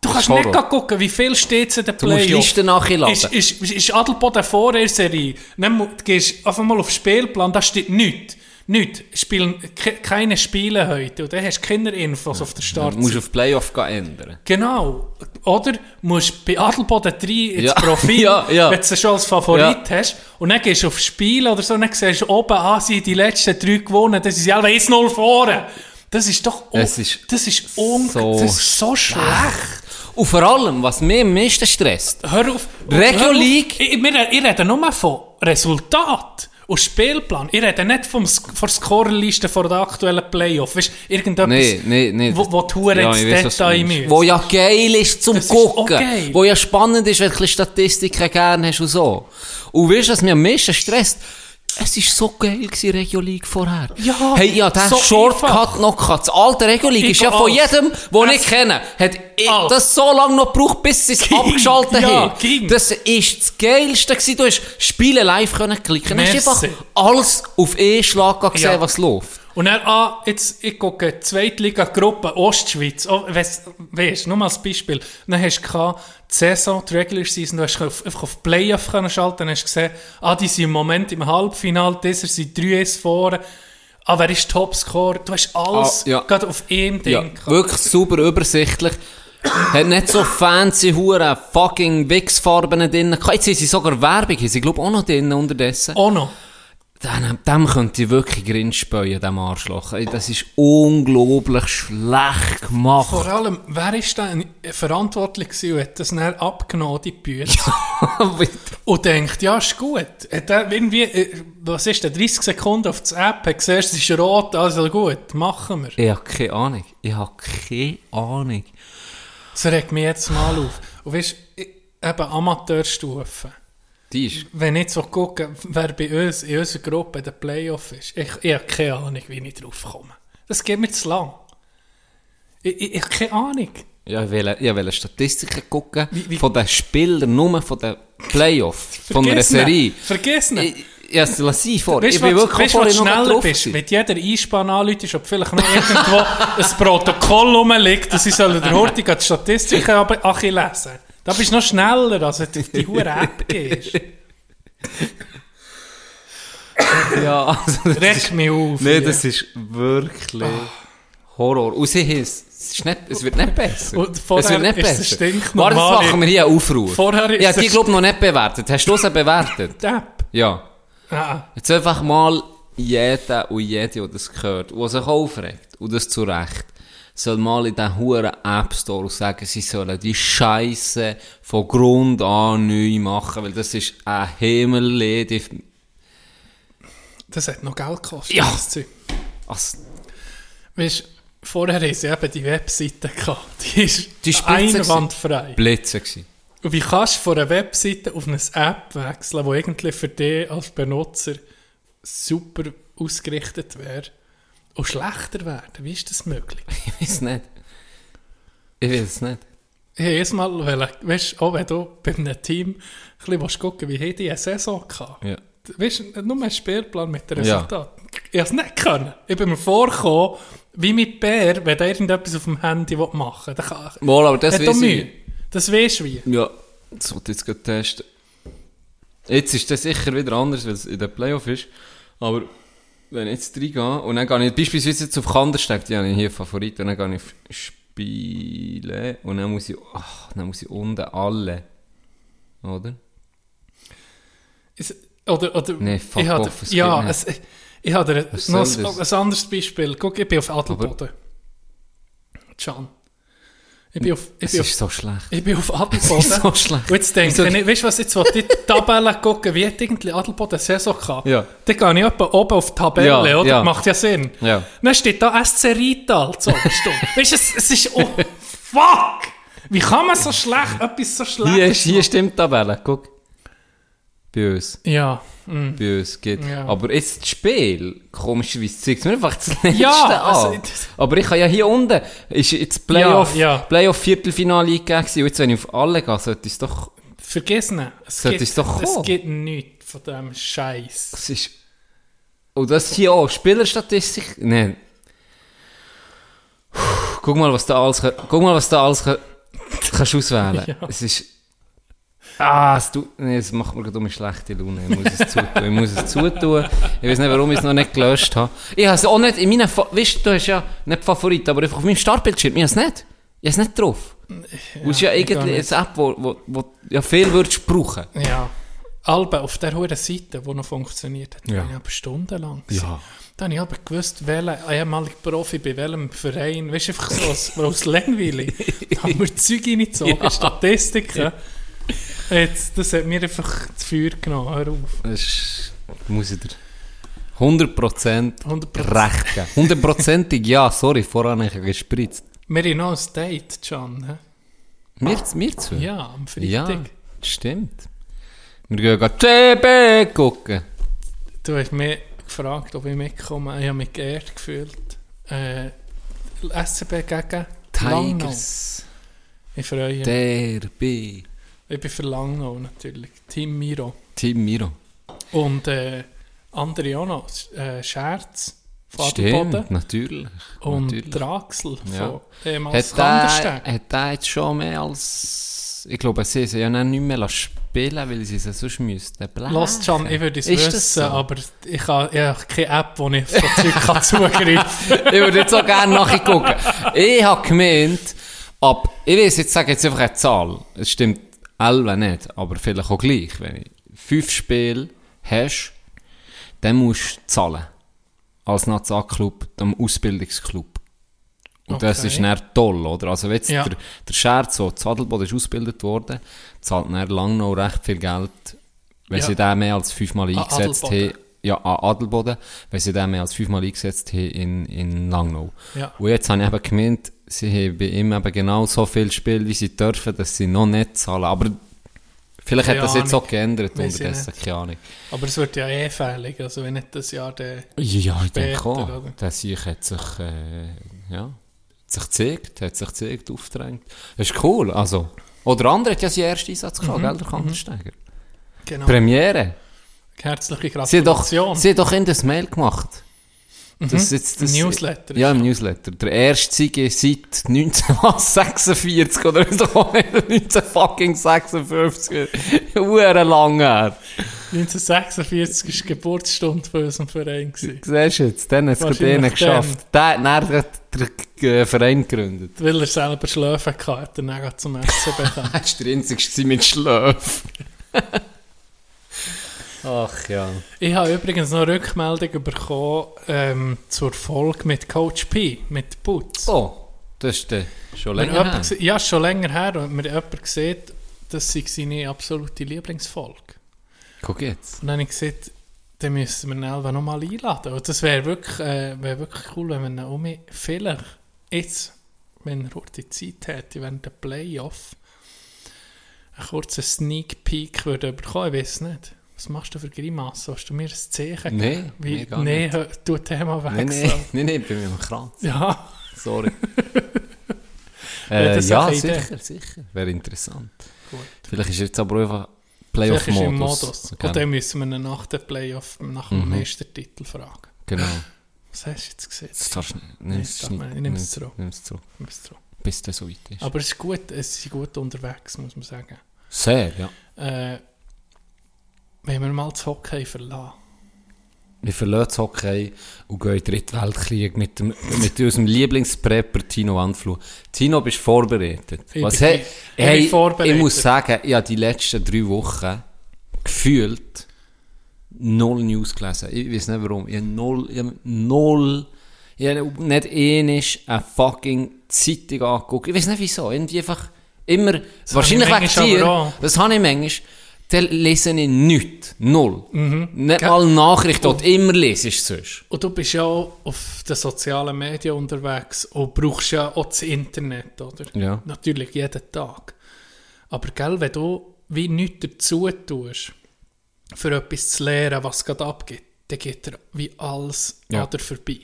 du kannst ist nicht Horror. gucken, wie viel steht es in den Du musst Playoffs. Listen nachladen. Ist, ist, ist Adelboden vor der Serie? Dann gehst einfach mal auf den Spielplan, da steht nichts. Nichts. Spielen ke keine Spiele heute. Und dann hast du keine Infos auf der Du Start. musst auf Playoff ändern. Genau. Oder musst bei Adelboden 3 ins Ja. Profil, Ja, ja. wenn du sie schon als Favorit hast, und dann gehst du auf Spiel oder so, und dann siehst du oben, ah, sie die letzten drei gewonnen, das ist ja 1-0 vorne. Das ist doch, Es ist das ist, un so das ist so schlecht. Und vor allem, was mich am meisten stresst, Hör auf. Regio. League. Ich, wir, ich rede nur von Resultat und Spielplan. Ich rede nicht vom, von der Scorerliste vor der aktuellen Playoff. Weißt du, irgendetwas, Nee, nee, nee. wo, wo die Hure Ja, ins Detail müssen. Wo ja geil ist zum Das ist Gucken. geil. Wo ja spannend ist, wenn du Statistiken gerne hast und so. Und weißt du, was mich am meisten stresst? Es war so geil gewesen, Regio League vorher. Ja, hey, ja, der so Shortcut einfach. noch gehabt. Das alte Regio League Ich ist ja von jedem, den ich kenne, hat ich Alles. das so lange noch gebraucht, bis sie es abgeschaltet Ja, haben. ging. Das ist das Geilste gewesen. Du hast Spiele live können klicken. Du hast einfach alles auf E-Schlag gesehen, Ja. was läuft. Und dann, ah, jetzt, ich gucke, Zweitliga-Gruppe Ostschweiz, oh, weißt, nur mal als Beispiel, dann hast du die Saison, die Regular Season, du hast einfach auf Playoff können schalten, dann hast du gesehen, ah, die sind im Moment im Halbfinale, dieser sind 3-1 vorne, ah, wer ist Topscorer, du hast alles Ah, ja. gerade auf Ja, gehabt. wirklich super übersichtlich. Hat nicht so fancy hure fucking Wix-Farben drin. Jetzt haben sie sogar Werbung, sie glaube auch noch drin unterdessen. Auch noch. Dem, dem könnte ich wirklich Grin speuen, dem Arschloch. Das ist unglaublich schlecht Vor gemacht. allem, wer ist denn verantwortlich gewesen und hat das dann abgenommen, die Bücher? Und denkt, ja, ist gut. Hat er irgendwie, äh, was ist denn, 30 Sekunden auf die App, hat gesehen, es ist rot, also gut, machen wir. ich habe keine Ahnung. Ich habe keine Ahnung. Das regt mich jetzt mal auf. Und weißt du, eben Amateurstufe. Die ist... Wenn ich so gucke, wer bei uns in unserer Gruppe in der Playoff ist, ich, ich habe keine Ahnung, wie ich drauf komme. Das geht mir zu lang. Ich, ich, ich habe keine Ahnung. Ja, ich will, ich will Statistiken gucken Wie- wie- von den Spielern, nur von den Playoffs, von einer. Serie. Vergiss ihn. Ich, ja, sie vor. Weißt ich bin wirklich weißt, vorhin schneller drauf. bist? Wenn jeder Einspann anläutet, ob vielleicht noch irgendwo ein Protokoll rumliegt, dass sie sollen der Hortig die Statistiken aber ach, lesen. Da bist du noch schneller, als wenn du auf die hure App gehst. Ja, also das ist, Reg mich auf. nee, hier. das ist wirklich Horror. Und sie heißt, es, ist nicht, es wird nicht besser. Und vorher es wird nicht ist es besser. Warte, jetzt machen wir hier einen Aufruf. Vorher ist habe die, glaube noch nicht bewertet. Hast du sie bewertet? Die App. Ja. Ah, Jetzt einfach mal jeder und jede, der das gehört, der sich aufregt, und das zu Recht, soll mal in den huren App Store sagen, sie sollen die Scheiße von Grund an neu machen, weil das ist ein Himmelledig. das hat noch Geld gekostet. Ja. das Zeug. Also, Weißt du, vorher haben sie eben die Webseite gehabt. Die ist Die ist einwandfrei. Blitze gewesen. Und wie kannst du von einer Webseite auf eine App wechseln, die eigentlich für dich als Benutzer super ausgerichtet wäre und schlechter werden? Wie ist das möglich? Ich weiß nicht. Ich weiß es nicht. Ich wollte erst mal, weißt, auch wenn du bei einem Team ein bisschen gucken wie haben die eine Saison gehabt. Ja. Weißt du, nur ein Spielplan mit dem Ja. Resultat. Ich habe es nicht können. Ich bin mir vorgekommen, wie mit Bär, wenn der irgendetwas auf dem Handy machen will. dann kann- Mal, aber das weiß ich. Das weisst du wie. Ja, das wollte ich jetzt gerade testen. Jetzt ist das sicher wieder anders, weil es in der Playoff ist. Aber wenn ich jetzt reingehe und dann gehe ich beispielsweise jetzt auf Kandersteg, die habe ich hier Favorit, und dann gehe ich auf Spiele und dann muss ich, ach, dann muss ich unten alle, oder? Ist- Oder, oder, Nee, fuck ich off, es Ja, es, ich Was noch ein, ein anderes Beispiel. Guck, ich bin auf Adelboden. Can. Ich bin auf, ich Es bin auf, ist so schlecht. ich bin auf Adelboden. Es ist so schlecht. Und jetzt denke ich, weißt du was, jetzt wollte ich die Tabelle gucken, wie hat irgendwie Adelboden Saison gehabt. Ja. Dann gehe ich etwa oben auf die Tabelle, Ja, oder? ja. Macht ja Sinn. Ja. Dann steht da SC Rital zu weißt du, es, es ist, oh, fuck! Wie kann man so schlecht, etwas so schlecht Hier, ist, hier stimmt die Tabelle, guck. Bei uns. Ja. mm. Bei uns geht. Ja. Aber jetzt das Spiel, komischerweise zeigt mir einfach das Letzte Ja, also, an. das- Aber ich habe ja hier unten, ist jetzt Playoff, Ja, ja. Playoff Viertelfinale eingegeben gewesen. Und jetzt, wenn ich auf alle gehe, sollte es doch, Vergiss nicht. Es Sollte es doch es kommen. gibt nichts von diesem Scheiß. das ist, und das hier auch, Spielerstatistik, nein. Guck mal, was da alles, kann- guck mal, was da alles kann, kannst auswählen. Ja. Es ist, ah, es, tut, nee, es macht mir gerade um eine schlechte Laune. Ich muss es zutun. Ich muss es zutun. Ich weiß nicht, warum ich es noch nicht gelöscht habe. Ich habe es auch nicht in meinen, Fa- weißt du, du hast ja nicht Favorit, aber einfach auf meinem Startbildschirm, ich habe es nicht. Ich habe es nicht drauf. Ja, ist ja eigentlich eine App, wo, wo, wo ja viel würdest brauchen. Ja. Albe auf der hohen Seite, die noch funktioniert hat, Ja. bin ich aber stundenlang. gewesen. Ja. Da habe ich aber gewusst, welcher ehemaliger Profi bei welchem Verein, weißt du, einfach so aus, aus Langweile. Da haben wir Zeug reingezogen, Ja. Statistiken. Jetzt, das hat mir einfach das Feuer genommen, hör auf. Das ist, muss ich dir 100% 100%. recht geben. Hundertprozentig ja, sorry, voran habe ich gespritzt. Wir haben noch ein Date, hä? Mir, mir zu? Ja, am Freitag. Ja, stimmt. Wir gehen gerade TB gucken. Du hast mich gefragt, ob ich mitkomme. Ich habe mich geehrt gefühlt. Äh, SCB gegen Langnau. Tigers, Ich freue mich. Derby, Ich bin für Langnau natürlich. Team Miro. Team Miro. Und äh, noch. Äh, Scherz. Stimmt, natürlich. Und natürlich. Draxel Ja. von ehemals Hat der, hat der jetzt schon mehr als... Ich glaube, sie sie ja nicht mehr spielen, weil sie sie sonst müssten blechen. Los, Can, ich würde es Ist wissen, so? aber ich habe, ich habe keine App, wo ich auf so Zeug kann zugreifen kann. ich würde jetzt auch gerne nachgucken. Ich habe gemeint, ab, ich weiß jetzt, sage jetzt einfach eine Zahl. Es stimmt 11 nicht, aber vielleicht auch gleich. Wenn du fünf Spiele hast, dann musst du zahlen. Als Nationalclub, dem Ausbildungsclub. Und das Okay. ist dann toll, oder? Also wenn jetzt Ja. der, der Scherz, so Adelboden ist ausgebildet worden, zahlt dann lang noch recht viel Geld, wenn Ja. sie den mehr als fünfmal An eingesetzt haben. Ja, an Adelboden, wenn sie den mehr als fünfmal eingesetzt haben in, in Langnau. Ja. Und jetzt habe ich eben gemeint, sie haben bei ihm eben genau so viel Spiel, wie sie dürfen, dass sie noch nicht zahlen. Aber vielleicht Keine hat das jetzt Ahnung. auch geändert ich unterdessen, keine Ahnung. Aber es wird ja eh fällig, also wenn nicht das Jahr der... Ja, ich Später, denke auch. oder? Der Sieg hat sich, äh, ja, hat sich gezeigt, hat sich gezeigt, aufgedrängt. Das ist cool, also. Oder andere hat ja seinen ersten Einsatz gehabt, Mhm, gell, der Kantersteiger. Genau. Premiere. Herzliche Sie hat doch, Gratulation. sie hat doch in das Mail gemacht. Das, jetzt, das, Im Newsletter Ja, im Newsletter. Der erste Sieg seit 1946 oder ist doch auch nicht 1956. Uhren lang her. 1946 war die Geburtsstunde von unserem Verein. Siehst du jetzt, dann hat es gerade einen geschafft. Der hat dann den den Verein gegründet. Weil er selber Schläfe hatte, hat er dann zum SCB gekommen. Er war der Einzige mit Schlaf. Ach ja. Ich habe übrigens noch eine Rückmeldung bekommen ähm, zur Folge mit Coach P, mit Putz. Oh, das ist der schon länger jemand her. gese- Ja, schon länger her. Und mir jemand sieht, das sei seine absolute Lieblingsfolge. Guck jetzt. Und dann habe ich gesagt, dann müssen wir ihn Elva noch mal einladen. Und das wäre wirklich, äh, wär wirklich cool, wenn wir ihn vielleicht jetzt, wenn er die Zeit hätte, während der Playoff, einen kurzen Sneak Peek würde bekommen. Ich weiß nicht. Was machst du für Grimassen? Hast du mir ein Zeichen Nee? Wie, nee, gar nee, nicht. hör- du Thema Nein, wechseln. nein, nein, nein, bei mir am Kranz. Ja, Sorry. Ja, äh, ja, eine Idee. sicher, sicher. Wäre interessant. gut. Vielleicht ist jetzt aber einfach Playoff-Modus. Modus. Gell? Und dann müssen wir ihn nach dem Playoff, nach dem Mhm. Meistertitel fragen. Genau. Was hast du jetzt gesehen? Das darfst du nicht. Nein. Ich nehme es zurück. zurück. Nimm's zurück. Bis der so weit ist. Aber es ist gut, es ist gut unterwegs, muss man sagen. Sehr, ja. Äh, wenn wir mal das Hockey verlassen. Wir verlassen das Hockey und gehen in den Dritten Weltkrieg mit, dem, mit unserem Lieblingsprepper Tino Wandfluh. Tino, bist du vorbereitet? Ich Was bin- he, ich hey, vorbereitet. ich muss sagen, ich habe die letzten drei Wochen gefühlt null News gelesen. Ich weiß nicht warum. Ich habe null, ich habe null, ich habe nicht ähnlich eine fucking Zeitung angeguckt. Ich weiß nicht wieso. Irgendwie einfach immer, wahrscheinlich habe wegen dir. Das habe ich manchmal. Dann lese ich nichts. Null. Mhm. Nicht mal Nachrichten, die du immer lesest sonst. Und du bist ja auch auf den sozialen Medien unterwegs und brauchst ja auch das Internet, oder? Ja. Natürlich jeden Tag. Aber gell, wenn du wie nichts dazu tust, für etwas zu lernen, was gerade abgeht, dann geht dir wie alles Ja. an dir vorbei.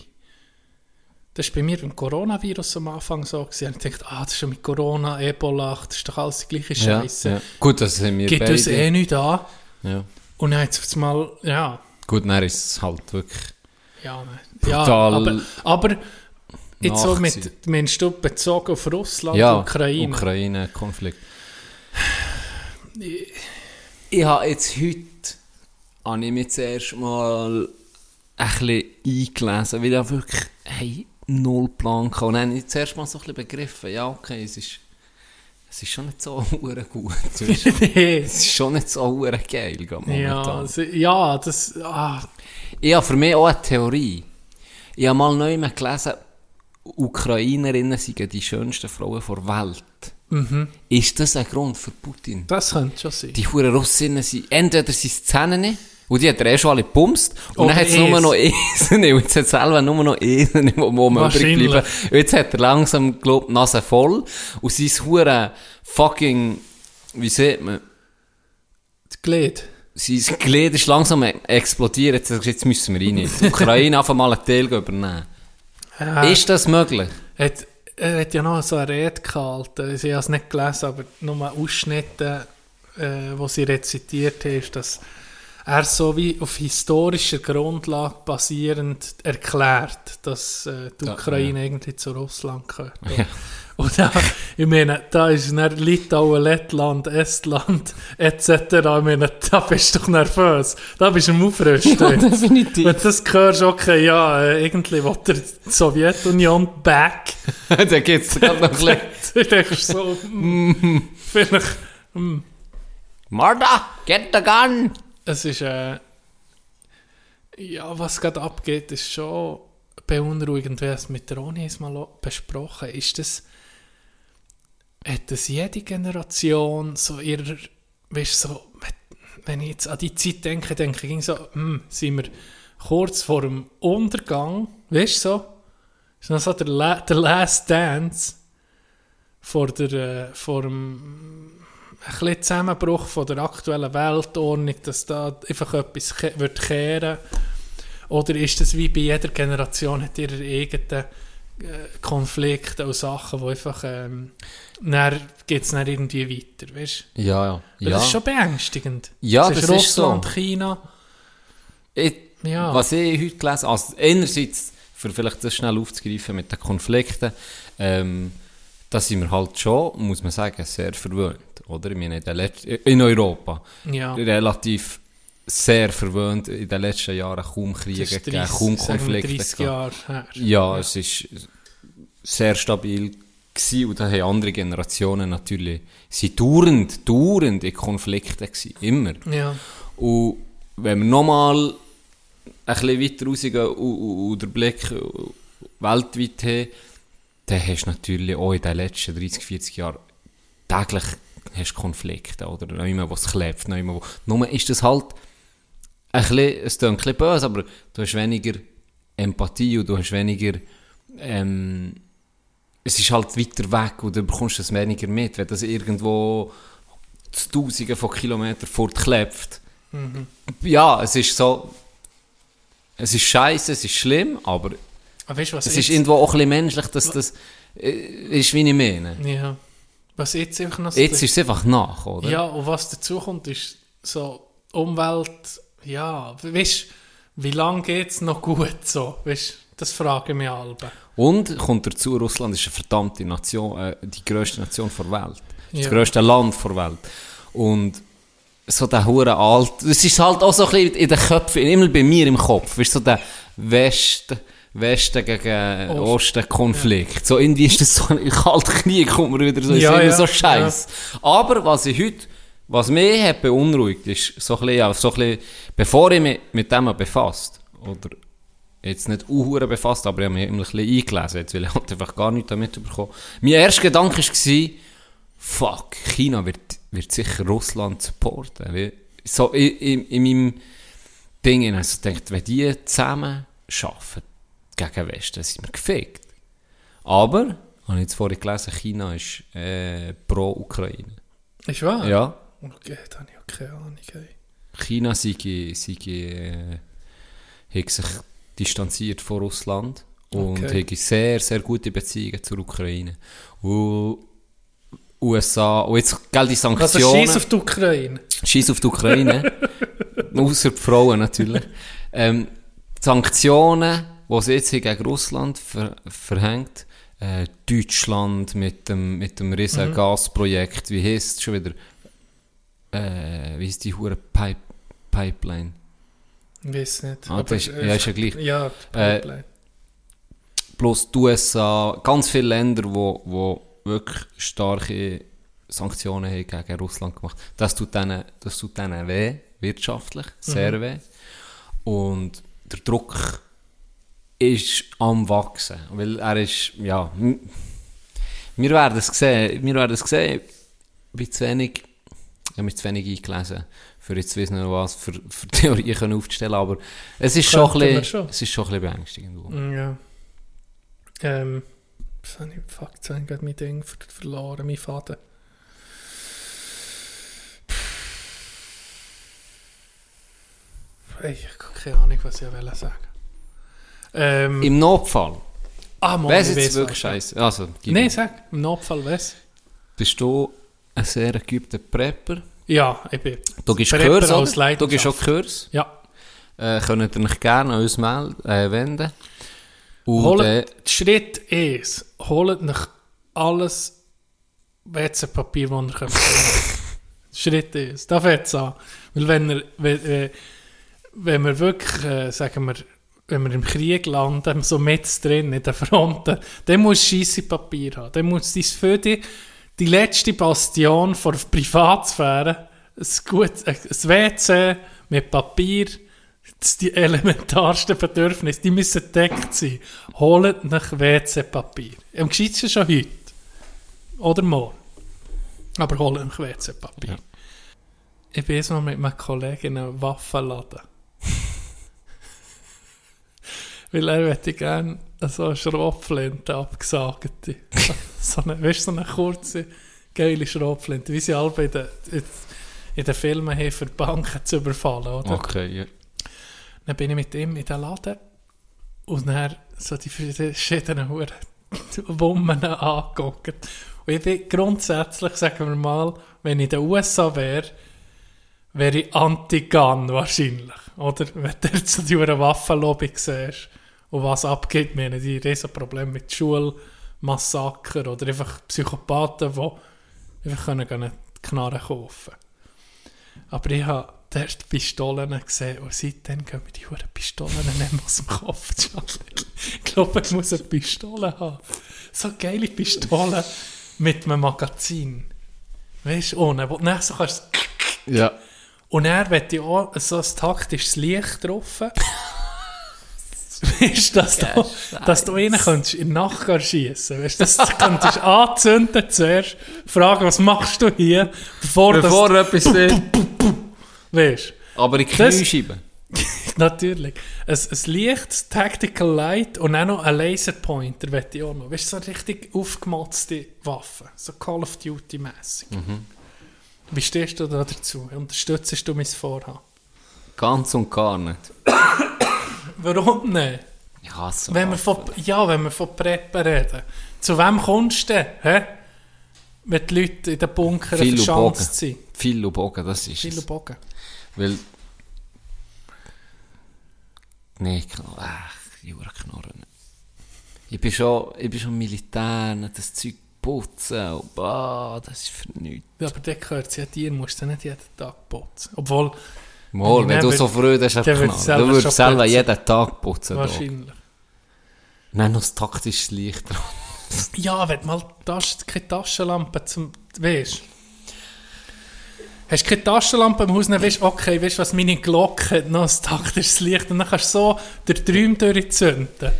Das war bei mir beim Coronavirus am Anfang so. Gewesen. Ich dachte, ah, das ist ja mit Corona, Ebola, das ist doch alles die gleiche Ja, Scheiße. ja. Gut, das haben wir Geht beide. uns eh nicht an. ja. Und dann jetzt mal, ja, Gut, dann ist es halt wirklich... Ja, ne. ja Brutal aber, aber jetzt so mit, meinst du bezogen auf Russland Ja, und Ukraine? Ukraine-Konflikt. Ich habe jetzt heute, habe ich mich zuerst mal ein bisschen eingelesen, weil ich wirklich, hey, null Plan hatte. Und dann habe ich zuerst mal so ein bisschen begriffen, ja, okay, es ist, es ist schon nicht so gut. Nee. es ist schon nicht so geil, gerade ja, momentan. also, ja, das, ah, Ich habe für mich auch eine Theorie. Ich habe mal neu gelesen, Ukrainerinnen seien die schönsten Frauen der Welt. Mhm. Ist das ein Grund für Putin? das könnte schon sein. Die Huren Russinnen sind, entweder sind es Zähne, und die hat er eh schon alle gepumst, und Oder dann hat es nur noch Esen, und jetzt hat es selber nur noch Esen, die man übrig bleiben. Und jetzt hat er langsam, glaub die Nase voll, und sein Huren fucking, wie sieht man, Das Glied. sein Glied ist langsam explodiert, jetzt, jetzt müssen wir rein. Die Ukraine einfach mal einen Teil übernehmen. Ja, Ist das möglich? hat, er hat ja noch so eine Rede gehalten. Ich habe es nicht gelesen, aber nur Ausschnitte, äh, wo sie rezitiert hat, ist, dass er so wie auf historischer Grundlage basierend erklärt, dass äh, die Ja, Ukraine irgendwie zu Russland gehört. Ja. Und da, ich meine, da ist dann Litauen, Lettland, Estland etc. Ich meine, da bist du doch nervös. Da bist du am Aufrüsten. definitiv. Wenn du das hörst, okay, ja, äh, irgendwie will der die Sowjetunion back. da geht's gerade noch ein bisschen. du denkst so, hm, vielleicht, Martha, get the gun! Es ist, äh, ja, was gerade abgeht, ist schon beunruhigend. Wir haben es mit der Roni jetzt mal besprochen. Ist das, hat das jede Generation so ihrer, weißt so, wenn ich jetzt an die Zeit denke, denke ich so, hm, sind wir kurz vor dem Untergang, weißt du so? Ist noch so der, La der Last Dance vor, der, äh, vor dem ein bisschen Zusammenbruch von der aktuellen Weltordnung, dass da einfach etwas wird kehren Oder ist das wie bei jeder Generation, hat ihre eigenen äh, Konflikte und Sachen, wo einfach, ähm, dann geht es dann irgendwie weiter, weißt du? Ja, ja. ja. Das ist schon beängstigend. Ja, das ist ist so. Russland, China, Ich, Ja. Was ich heute gelesen habe, also einerseits, für vielleicht das schnell aufzugreifen mit den Konflikten, ähm, da sind wir halt schon, muss man sagen, sehr verwöhnt, oder? Ich meine, in, den Letz- in Europa ja. relativ sehr verwöhnt, in den letzten Jahren kaum Kriege Das ist gegeben, 30, kaum Konflikte 30 gehabt. Jahre her. Ja, es ist sehr stabil gewesen und da haben andere Generationen natürlich, sie dauernd, dauernd in Konflikten gewesen, immer. Ja. Und wenn wir nochmal ein bisschen weiter rausgehen und, und, und den Blick weltweit haben, dann hast du natürlich auch in den letzten 30, 40 Jahren täglich hast Konflikte, oder? Noch immer, wo es klebt, noch immer, wo... Nur ist das halt ein bisschen, es klingt ein bisschen böse, aber du hast weniger Empathie und du hast weniger, ähm, es ist halt weiter weg und du bekommst das weniger mit, wenn das irgendwo zu Tausenden von Kilometern fortklebt. Ja, es ist so, es ist scheiße, es ist schlimm, aber Aber weißt es ist irgendwo auch ein bisschen menschlich, dass das äh, ist, wie ich meine. Ja. Was jetzt einfach noch so Jetzt ist es einfach nach, oder? Ja, und was dazu kommt, ist so Umwelt, ja, weißt wie lange geht es noch gut so? Weißt das frage ich mich alle. Und kommt dazu, Russland ist eine verdammte Nation, äh, die grösste Nation der Welt. Das Ja. grösste Land der Welt. Und so der hure alt, es ist halt auch so ein bisschen in den Köpfen, immer bei mir im Kopf, ist so der Westen, Westen gegen Osten Konflikt. So irgendwie ist das so ein kalter Krieg, kommt mir wieder so, ist Ja, immer ja, so scheiß. Aber was ich heute, was mich hat beunruhigt, ist so ein bisschen, ja, so ein bisschen, bevor ich mich mit dem befasst, oder jetzt nicht uhure befasst, aber ich habe mich ein bisschen eingelesen, jetzt, weil ich halt einfach gar nichts damit bekommen. Mein erster Gedanke war, fuck, China wird, wird sicher Russland supporten. So in, in, in meinem Ding, ich also gedacht, wenn die zusammen arbeiten gegen Westen, sind wir gefickt. Aber, habe ich jetzt vorhin gelesen, China ist äh, pro Ukraine. Ist wahr? Ja, Okay, da habe ich auch keine Ahnung. Ey. China sei, sei, äh, hat sich distanziert von Russland und Okay. hat sehr, sehr gute Beziehungen zur Ukraine. Und USA, und jetzt gilt die Also Sanktionen. schieß auf die Ukraine. Scheiß auf die Ukraine. Außer die Frauen natürlich. Ähm, die Sanktionen, sie jetzt gegen Russland ver verhängt, äh, Deutschland mit dem, mit dem riesen Gasprojekt, wie heisst es schon wieder? Äh, wie ist die hure Pipe Pipeline? Ich weiß nicht. Ah, das ist- ja, ist ja gleich. Ja, Äh, Pipeline. Plus die USA, ganz viele Länder, wo, wo wirklich starke Sanktionen haben gegen Russland gemacht. Das tut denen, das tut denen weh, wirtschaftlich, sehr weh. Und der Druck ist am wachsen, weil er ist, ja, wir werden es sehen, wir werden es sehen, ich bin zu wenig, ich habe mich zu wenig eingelesen, für jetzt zu wissen, was für, für Theorien können aufzustellen, aber es ist schon ein bisschen, schon. es ist schon ein bisschen beängstigend. geworden. Ja. Ähm, was habe ich, fuck, jetzt habe ich gerade mein Ding ver verloren, mein Faden. Hey, ich habe keine Ahnung, was ich wollte sagen. Ähm, Im Notfall, ah, Mann, wäre ich es jetzt weiss wirklich scheiße. Also, Nein, mir. sag, im Notfall was? bist du ein sehr geübter Prepper? Ja, ich bin. Du gibst Prepper Kurs, als? Du gibst auch. Kurs. Ja. Äh, könnt ihr euch gerne an uns melden, äh, wenden. Und, Holt, äh, Schritt 1. Holt euch alles WC-Papier, das ihr könnt. Schritt 1. Da fängt es an. Weil wenn, ihr, wenn, äh, wenn wir wirklich, äh, sagen wir, wenn wir im Krieg landen, so mit drin in den Fronten, dann muss scheisse Papier haben. Dann muss dies für die, die letzte Bastion von der Privatsphäre, ein, gut, ein WC mit Papier, das ist die elementarsten Bedürfnisse, die müssen gedeckt sein. Holt nach WC-Papier. Am gescheitsten schon heute. Oder morgen. Aber holt nach WC-Papier. Ja. Ich bin jetzt mal mit meinem Kollegen in einem Waffenladen. Weil er möchte gerne so eine Schrotflinte abgesagte. so eine, weißt du, so eine kurze, geile Schrotflinte, wie sie alle in den, in, den Filmen haben, für Banken zu überfallen, oder? okay, ja. Dann bin ich mit ihm in den Laden und dann so die verschiedenen Huren Wummen angeguckt. Und ich bin grundsätzlich, sagen wir mal, wenn ich in den USA wäre, wäre ich anti-Gun wahrscheinlich. Oder wenn du jetzt so die Waffenlobby siehst und was abgeht, wir haben die riesen Probleme mit Schulmassaker oder einfach Psychopathen, die einfach können gehen Knarren kaufen aber ich habe die ersten Pistolen gesehen und seitdem gehen mir die Huren Pistolen nicht mehr aus dem Kopf. ich glaube, ich muss eine Pistole haben. So geile Pistolen mit einem Magazin. Weißt du, ohne, wo du dann so kannst... Ja. Und er wird ja auch so ein taktisches Licht drauf. Weißt du, dass, du, dass du einen könntest in den Nacken schießen Weißt du, dass du könntest anzünden zuerst, fragen, was machst du hier, bevor, Bevor das. etwas sieht. Weißt Aber in Das- Kniescheiben. Natürlich. Ein, ein Licht, ein Tactical Light und auch noch ein Laserpointer möchte ich auch noch. Weißt du, so eine richtig aufgemotzte Waffe. So Call of Duty-mässig. Wie stehst du da dazu? Unterstützt du mein Vorhaben? Ganz und gar nicht. Warum nicht? Ich hasse Wenn wir von, ja, wenn wir von Preppen reden. Zu wem kommst du denn? Hä? Wenn die Leute in den Bunkern Viel verschanzt sind. Viel und Bogen, das ist Viele es. Bogen. Weil... Nee, Knarren. Ach, Jura Knarren. Ich bin schon, ich bin schon Militär, das Zeug putzen. Und, bah, das ist für nichts. Ja, aber der gehört ja dir, musst du nicht jeden Tag putzen. Obwohl, Mal, Wenn du so früh bist, dann würd ich du selber würdest selber jeden Tag putzen. Wahrscheinlich. Nein, noch das taktische Licht dran. Ja, wenn du mal Tasch, keine Taschenlampe zum. Weißt Hast du keine Taschenlampe im Haus, dann weißt du, okay, weißt du, was meine Glocke hat, noch ein taktisches Licht. Und dann kannst du so den Träum durchzünden.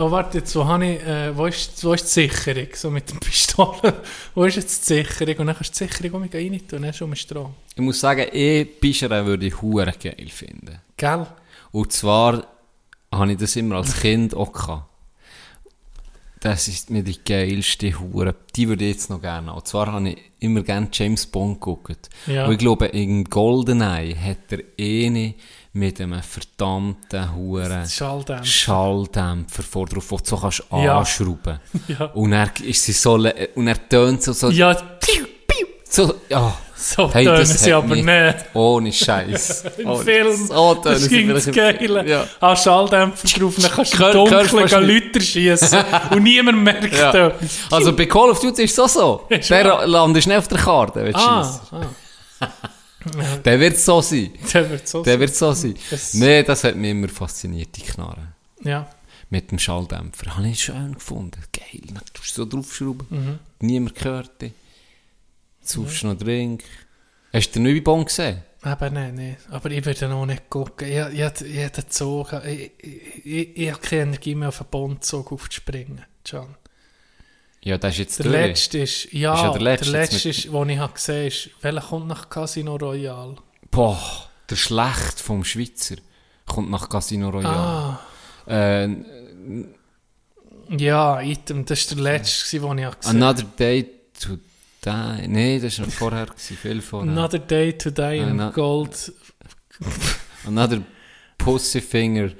Oh, warte, jetzt, wo, habe ich, äh, wo, ist, wo ist die Sicherung? So mit der Pistole. wo ist jetzt die Sicherung? Und dann kannst du die Sicherung mich rein tun, dann schon mit Strom. Ich muss sagen, ich Pischere würde ich hure geil finden. Gell? Und zwar habe ich das immer als Kind auch gehabt. Das ist mir die geilste Hure. Die würde ich jetzt noch gerne haben. Und zwar habe ich immer gerne James Bond geguckt. Ja. Und ich glaube, in Goldeneye hat er eine mit einem verdammten Huren Schalldämpfer. Schalldämpfer vor drauf, wo du so kannst Ja. anschrauben. Ja. Und er ist sie so, le- und er tönt so, so, Ja, piu, piu. so, ja. So Hey, tönen sie aber mich- nicht. Ohne Scheiß. Im Ohne- Film. So tönen das sie ging das Geile. Ja. Ah, Schalldämpfer drauf, dann kannst du im Dunkeln. Leute schiessen und niemand merkt Ja. etwas. Also bei Call of Duty ist es auch so. Ist Der landet schnell auf der Karte, wenn du Ah, schießt. ah, Der wird so sein. der wird so Der wird so sein. Das- Nee, das hat mich immer fasziniert, die Knarre. Ja, Mit dem Schalldämpfer. Habe ich schön gefunden. Geil. Dann tust du so draufschrauben. Mhm. Niemand gehört dich. Saufst noch Drink. Hast du den neuen Bon gesehen? eben nein, nein. Aber ich würde noch nicht gucken. Ich, ich, ich, ich ich, ich, ich, habe keine Energie mehr auf einen Bondzug aufzuspringen, Can. Ja, das ist jetzt Der durch. letzte ist, ja, Ist ja der der letzte letzte, jetzt mit- ist, den ich habe gesehen ist, welcher kommt nach Casino Royale? Boah, der Schlecht vom Schweizer kommt nach Casino Royale. Ah, Äh, ja, Item, das war der letzte, den ich habe gesehen Another Day to Die. Nein, das war vorher, viel vorher. Another Day to Die in Ano- Gold. Another Pussyfinger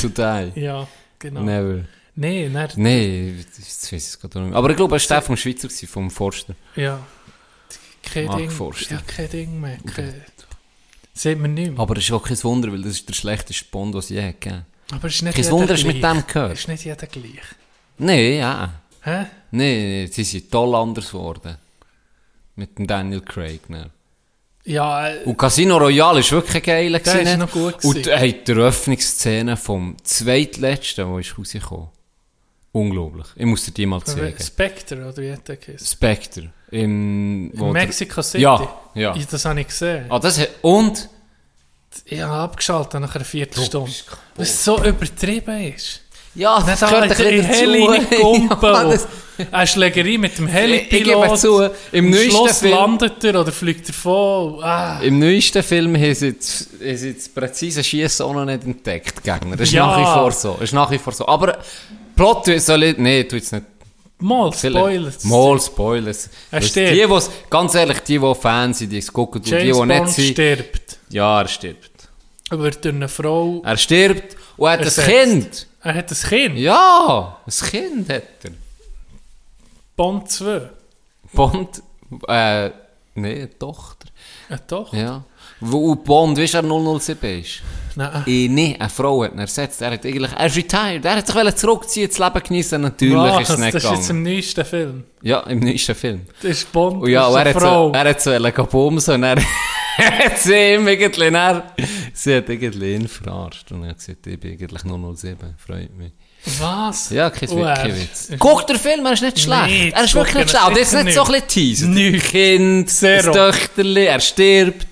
to die. Ja, genau. Never. Nein, nein, Nein, das weiß ich gerade nicht mehr. Aber ich glaube, es war der vom Schweizer, gewesen, vom Forster. ja. Kein Mark Ding, Forster. ja, kein Ding mehr. Kein, Sieht man nicht mehr. Aber es ist auch kein Wunder, weil das ist der schlechteste Bond, den es je gegeben Aber es ist nicht Kein jeder Wunder, ist mit gleich. dem gehört. Ist nicht jeder gleich. Nein, ja. Hä? Nein, sie sind toll anders geworden. Mit dem Daniel Craig. Ne? Ja, äh, Und Casino Royale ist wirklich geil. Der ist ne? noch gut Und gewesen. hey, die Eröffnungsszene vom zweitletzten, wo ist rausgekommen. Unglaublich. Ich muss dir die mal zeigen. Spectre, oder wie hat der geheißen? Spectre. Im, In Mexico City. Ja, ja. Ich, das habe ich gesehen. Ah, das hat, und? Ich habe abgeschaltet nach einer Viertelstunde. Es so übertrieben ist. Ja, Nicht das gehört ein in Heli. Ja, das- Eine Schlägerei mit dem Helipilot. zu, im neuesten Schluss Film- landet er oder fliegt er voll. Ah. Im neuesten Film haben sie jetzt präzise Schießen auch noch nicht entdeckt, Gegner. Das ist Ja. nach wie vor so. Das ist nach wie vor so. Aber Plot soll ich, nee, tu jetzt nicht. Mal, Spoilers. Mal Spoilers. Er stirbt. Die, wo's, ganz ehrlich, die, die Fans sind, die es gucken, und die, James die nicht Bond sind. stirbt. Ja, er stirbt. Er wird durch eine Frau... Er stirbt und er hat ein Ersetzt. Kind. Er hat ein Kind. Ja, ein Kind hat er. Bond 2. Bond, äh, nee, eine Tochter. Ja, doch. Ja. Wo Bond, du, wer 007 ist? Nein. Eh, nee, eine Frau hat ihn ersetzt. Er hat eigentlich, er ist retired. Er hat sich zurückziehen, das Leben genießen. Natürlich Was? ist es nicht das ist jetzt gegangen. im neuesten Film. Ja, im nächsten Film. Das ist Bond, Und ja, das und ist er hat Frau. so, er hat so wollen bumsen und er hat sie ihm irgendwie, er, sie hat irgendwie ihn verarscht. Und er hat gesagt, ich bin eigentlich 007, freut mich. Was? Ja, kein Oh, Witz. Guck, der Film, er ist nicht schlecht. Nee, er ist wirklich nicht schlecht. Und jetzt sicher nicht so ein bisschen. Nicht. Kind, Zero. das Töchterli, er stirbt.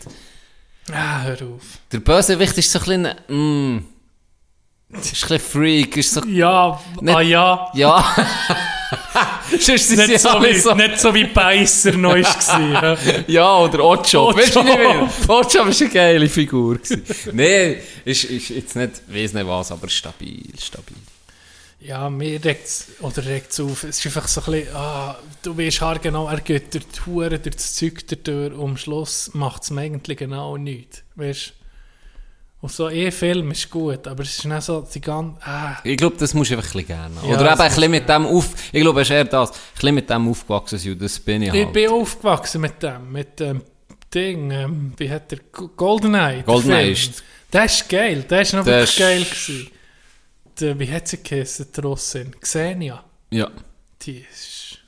Ah, hör auf. Der Bösewicht ist so ein bisschen, mm, ist ein bisschen Freak, ist so, Ja, Nicht- ah ja. ja. Sonst sind Nicht so, wie, so, nicht so wie Beißer neu war. ja, oder Oddjob. Weißt du? Oddjob. Oddjob war eine geile Figur. nee, ist, ist jetzt nicht, weiss nicht was, aber stabil, stabil. Ja, mir regt es oder regt's auf. Es ist einfach so ein bisschen, ah, du weißt haargenau, er geht durch die Hure, durch das Zeug durch und am Schluss macht es eigentlich genau nichts. Weißt Und so eh Film ist gut, aber es ist nicht so die ganze, ah, Ich glaube, das musst du einfach ein gerne. Ja, Oder das eben ein bisschen mit dem auf, ich glaube, es ist eher das, ein bisschen mit dem aufgewachsen sein, das bin ich halt. Ich bin aufgewachsen mit dem, mit dem Ding, ähm, wie hat der, Goldeneye. Goldeneye ist- Der ist geil, der ist noch Der wirklich geil gewesen. Der, wie hat sie geheißen, die Russin? Xenia. Ja. Die ist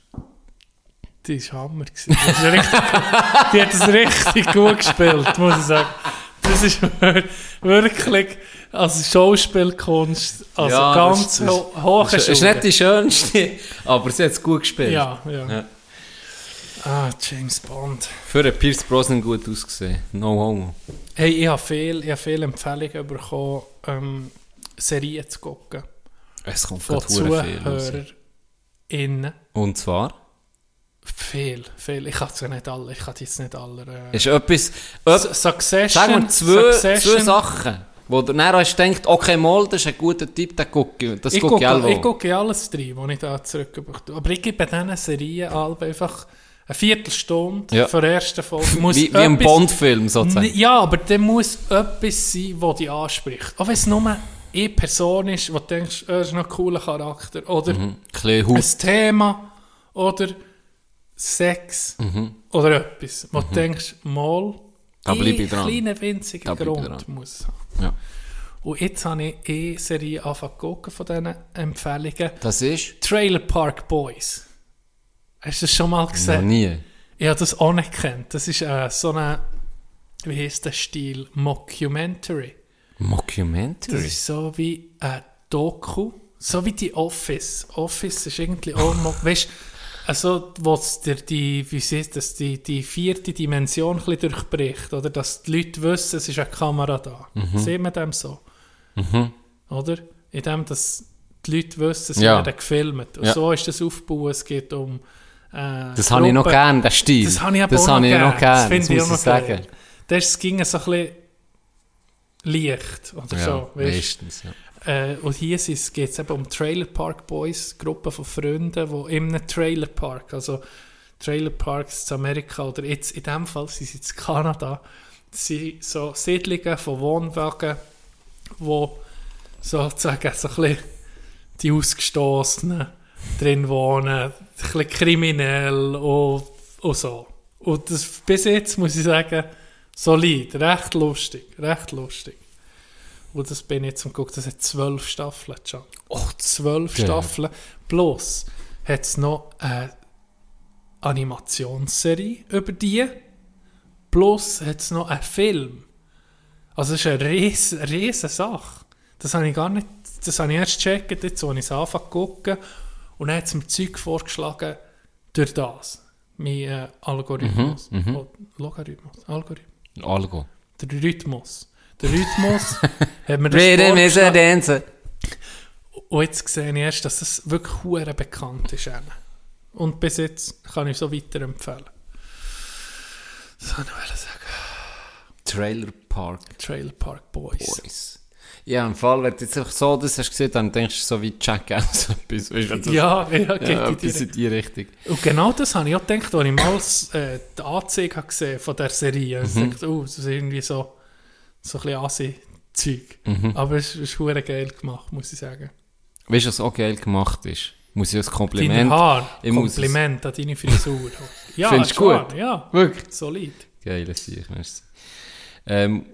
die ist Hammer gewesen. Die, ist richtig, die hat es richtig gut gespielt, muss ich sagen. Das ist wir- wirklich, also Schauspielkunst, also Ja, ganz das- ho hohe Ist, ist nicht die schönste, aber sie hat es gut gespielt. Ja, ja, Ja. Ah, James Bond. Für einen Pierce Brosnan gut ausgesehen. No homo. Hey, ich habe viel, ich habe viele Empfehlungen bekommen, ähm, Serien zu gucken. Es kommt Von. ZuhörerInnen. Und zwar? Viel, viel. Ich kann es ja nicht alle, ich kann jetzt nicht alle. Äh, Ist etwas... Öp, Succession. sagen wir zwei, Succession. zwei Sachen, wo du dann hast gedacht, okay, mal, das ist ein guter Typ, den gucke ich. Das Ich gucke gucke, ich gucke alles rein, was ich da zurückgebracht Aber ich gebe diesen Serien einfach eine Viertelstunde Ja. für die erste Folge. Muss Wie, wie ein etwas- Bond-Film sozusagen. Ja, aber der muss etwas sein, das dich anspricht. Auch wenn es nur eine Person ist, wo du denkst, er ist noch ein cooler Charakter. Oder Ein bisschen Haut. ein Thema. Oder Sex. Oder etwas. Wo du denkst, mal, Da bleib ich ein dran. kleiner winziger Da bleib ich Grund muss haben. Ja. Und jetzt habe ich eine Serie angefangen von diesen Empfehlungen. Das ist? Trailer Park Boys. Hast du das schon mal Noch gesehen? nie. Ich habe das auch nicht gekannt. Das ist äh, so eine, wie heißt der Stil? Mockumentary. Das Mockumentary? ist so wie ein Doku, so wie die Office. Office ist irgendwie auch, weißt also, wo es dir die, wie sieht das, die, die vierte Dimension ein durchbricht, oder? Dass die Leute wissen, es ist eine Kamera da. Sieht man dem so? Oder? In dem, dass die Leute wissen, es Ja. werden gefilmt. Und Ja. so ist das aufgebaut. Es geht um. Äh, Das habe ich noch gern, den Stil. Das habe ich aber das auch habe noch ich gern. noch gern, Das das, finde ich auch noch sagen. geil. Das ging so ein bisschen leicht oder Ja, so. Weißt? meistens, ja. Äh, und hier geht es eben um Trailer Park Boys, Gruppe von Freunden, die in einem Trailer Park, also Trailer Parks zu Amerika oder jetzt in dem Fall sind sie in Kanada, sind so Siedlungen von Wohnwagen, wo sozusagen so ein bisschen die Ausgestoßenen drin wohnen, ein bisschen kriminell und, und so. Und das, bis jetzt muss ich sagen, solid, recht lustig, recht lustig. Und das bin ich jetzt gucken, das hat zwölf Staffeln schon. Oh, Zwölf Ja. Staffeln. Plus hat es noch eine Animationsserie über die. Plus hat es noch einen Film. Also es ist eine riesen, riesen Sache. Das habe ich gar nicht, das habe ich erst gecheckt, jetzt, als ich es anfange zu gucken. Und dann hat es mir Zeug vorgeschlagen, durch das. Mein äh, Algorithmus. Oh, Logarithmus. Algorithmus. Algo. Der Rhythmus. Der Rhythmus hat mir das a vorgeschlagen. dancer. Und jetzt sehe ich erst, dass es wirklich hure bekannt ist. Und bis jetzt kann ich so weiterempfehlen. Das wollte ich sagen. Trailer Park Trailer Park Boys. Boys. Ja, im Fall, wenn du jetzt einfach so das hast gesehen, dann denkst du so wie Jackass. etwas, weißt das- Ja, ja, geht ja, in die in die Richtung. Und genau das habe ich auch gedacht, als ich mal äh, die Anzeige gesehen von der Serie. Ich dachte, oh, das ist irgendwie so, so ein bisschen Asi-Zeug. Aber es ist hure geil gemacht, muss ich sagen. Weißt du, was auch geil gemacht ist? Muss ich ein Deine Kompliment. Haare, Ich muss es- Kompliment an deine Frisur. ja, Findest du gut? Ja, Wirklich? solid. Geile Sicht, merci. Ähm,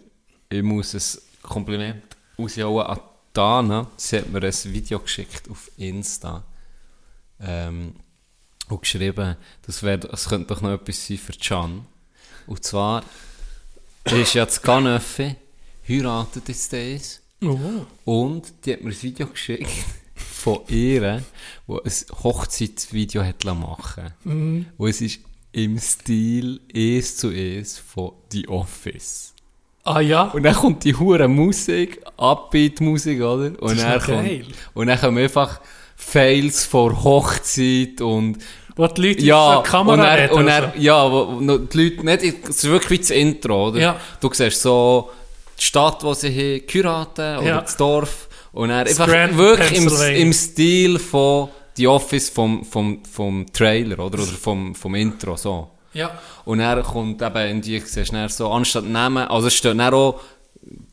ich muss ein Kompliment raushauen an Dana. Sie hat mir ein Video geschickt auf Insta. Ähm, und geschrieben, das, wär, das könnte doch noch etwas sein für Can. Und zwar ist ja das Ganöffe heiratet jetzt eins. Oh. Und die hat mir ein Video geschickt von ihr, wo ein Hochzeitsvideo hat machen Mhm. Und es ist im Stil eins zu eins von The Office. Ah ja, Und dann kommt die hure Musik, Upbeat-Musik, oder? Und ist dann, noch kommt, geil. und dann kommen einfach Fails vor Hochzeit und wo die Leute ja, auf der Kamera und reden und und dann, ja, wo, wo die Leute, nicht, es ist wirklich wie das Intro, oder? Ja. Du siehst so die Stadt, wo sie haben geheiratet, oder Ja. das Dorf, und Das einfach Grand wirklich im, im Stil von The Office vom, vom, vom Trailer, oder? Oder vom, vom Intro, so. Ja, Und dann kommt eben in die, siehst du so, anstatt Namen, also es steht dann auch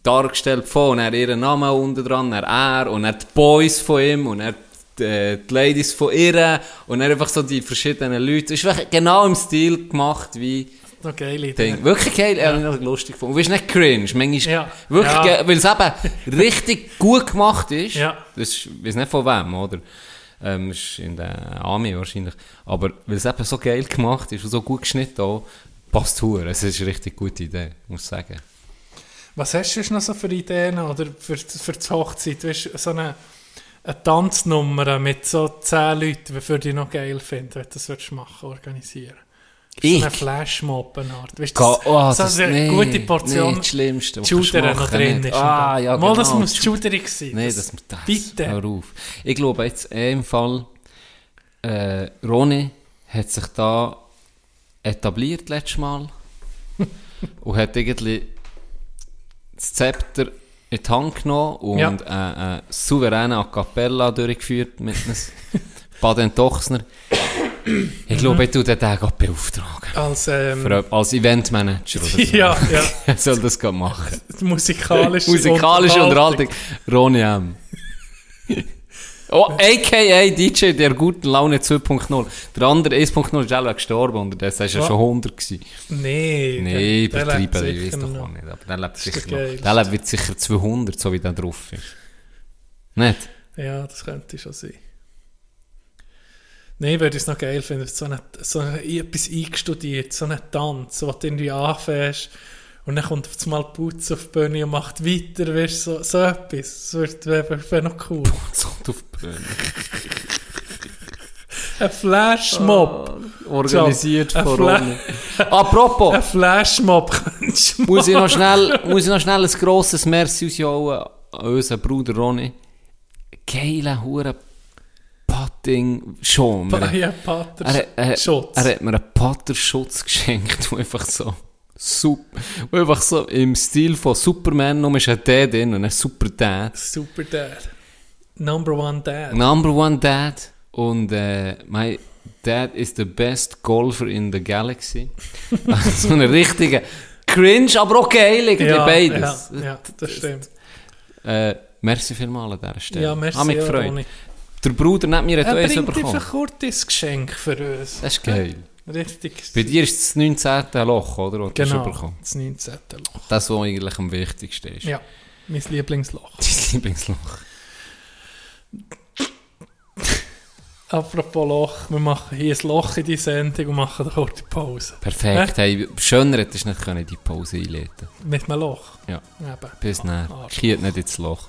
dargestellt von, und dann ihren Namen unten dran, dann er, und dann die Boys von ihm, und dann die, äh, die Ladies von ihr, und dann einfach so die verschiedenen Leute. Es ist wirklich genau im Stil gemacht wie noch geile. Ding. Wirklich geil, ja. ich lustig gefunden. Und es ist nicht cringe, manchmal Ja. wirklich Ja. weil es eben richtig gut gemacht ist. Ja. Das ist, ich weiß nicht von wem, oder? Ähm, ist in der Armee wahrscheinlich. Aber weil es eben so geil gemacht ist und so gut geschnitten auch, passt hure. Es ist eine richtig gute Idee, muss ich sagen. Was hast du noch so für Ideen oder für, für die Hochzeit? Weißt, so eine, eine Tanznummer mit so 10 Leuten, die für dich noch geil finden, wenn du das machen, organisieren. So eine Ich? Flashmob-Art. Weißt du, das, oh, so das- eine nee, gute Portion nee, das Schlimmste, Shooter noch drin ist. Ah, ja, Mal, das genau, muss Shooterig sein. Nee, das, das, das bitte. Hör auf. Ich glaube jetzt eh im Fall, äh, Ronny hat sich da etabliert letztes Mal und hat irgendwie das Zepter in die Hand genommen und Ja. äh, äh, souveräne A Cappella durchgeführt mit einem Baden Tochsner. Ich glaube, ich tue den Tag beauftragen. Als, ähm, Für, als Eventmanager oder so. ja, ja. Er soll das gerade machen. Musikalische, Musikalische Unterhaltung. Ronny M. Oh, a.k.a. DJ der guten Laune 2.0. Der andere 1.0 ist auch gestorben und der war ja schon 100 gewesen. Nee, Nee, übertrieben, ich weiß doch noch. nicht. Aber der lebt sicher noch. Der lebt sicher 200, so wie der drauf ist. Nicht? Ja, das könnte schon sein. Nein, würde ich es noch geil finden, so, eine, so eine, etwas eingestudiert, so einen Tanz, wo du irgendwie anfängst und dann kommt auf einmal Putz auf die Bühne und macht weiter, weißt so, so etwas. Das wäre wär noch cool. So auf die Bühne. Ein Flashmob. Organisiert So, von Ronny. Apropos, Ein Flashmob könntest du muss ich, noch schnell, muss ich noch schnell ein grosses Merci ausjauen an unseren Bruder Ronny. Geile Hure Putting schon. Pa- Ja, Pater. Er, er, Schutz. er hat mir einen Patterschutz geschenkt, der einfach so super, einfach so im Stil von Superman, nur ist ein Dad drin und ein Super Dad. Super Dad. Number one Dad. Number one Dad und äh, my Dad is the best golfer in the galaxy. so ein richtiger Cringe, aber auch geil, irgendwie ja, beides. Ja, ja, das stimmt. Äh, merci vielmals an dieser Stelle. Ja, merci. Hab mich gefreut. Der Bruder neben mir hat Er auch eins bringt bekommen. einfach kurz ein Geschenk für uns. Das ist geil. Richtig. Bei dir ist das 19. Loch, oder? Was Genau, bekommen. das 19. Loch. Das, was eigentlich am wichtigsten ist. Ja, mein Lieblingsloch. Dein Lieblingsloch. Apropos Loch, wir machen hier ein Loch in die Sendung und machen eine kurze Pause. Perfekt. Hey, schöner hättest du nicht können, die Pause einleiten Mit einem Loch. Ja. Eben. Bis näher. Arsch. Kiert nicht ins Loch.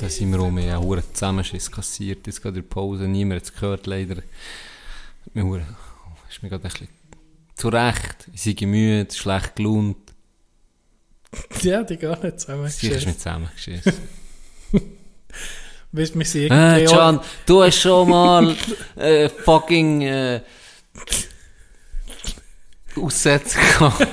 Da sind wir um einen hohen Zusammenschiss kassiert. Jetzt gerade in der Pause. Niemand hat es gehört, leider. Mir ist mir gerade ein bisschen zu Recht. Ich sei müde, schlecht gelaunt. Ja, die gar nicht zusammen. Sicher ist mir zusammengeschissen. Weißt du, wir sind Ah, irgendwie Can, du hast schon mal äh, fucking äh, Aussätze gehabt.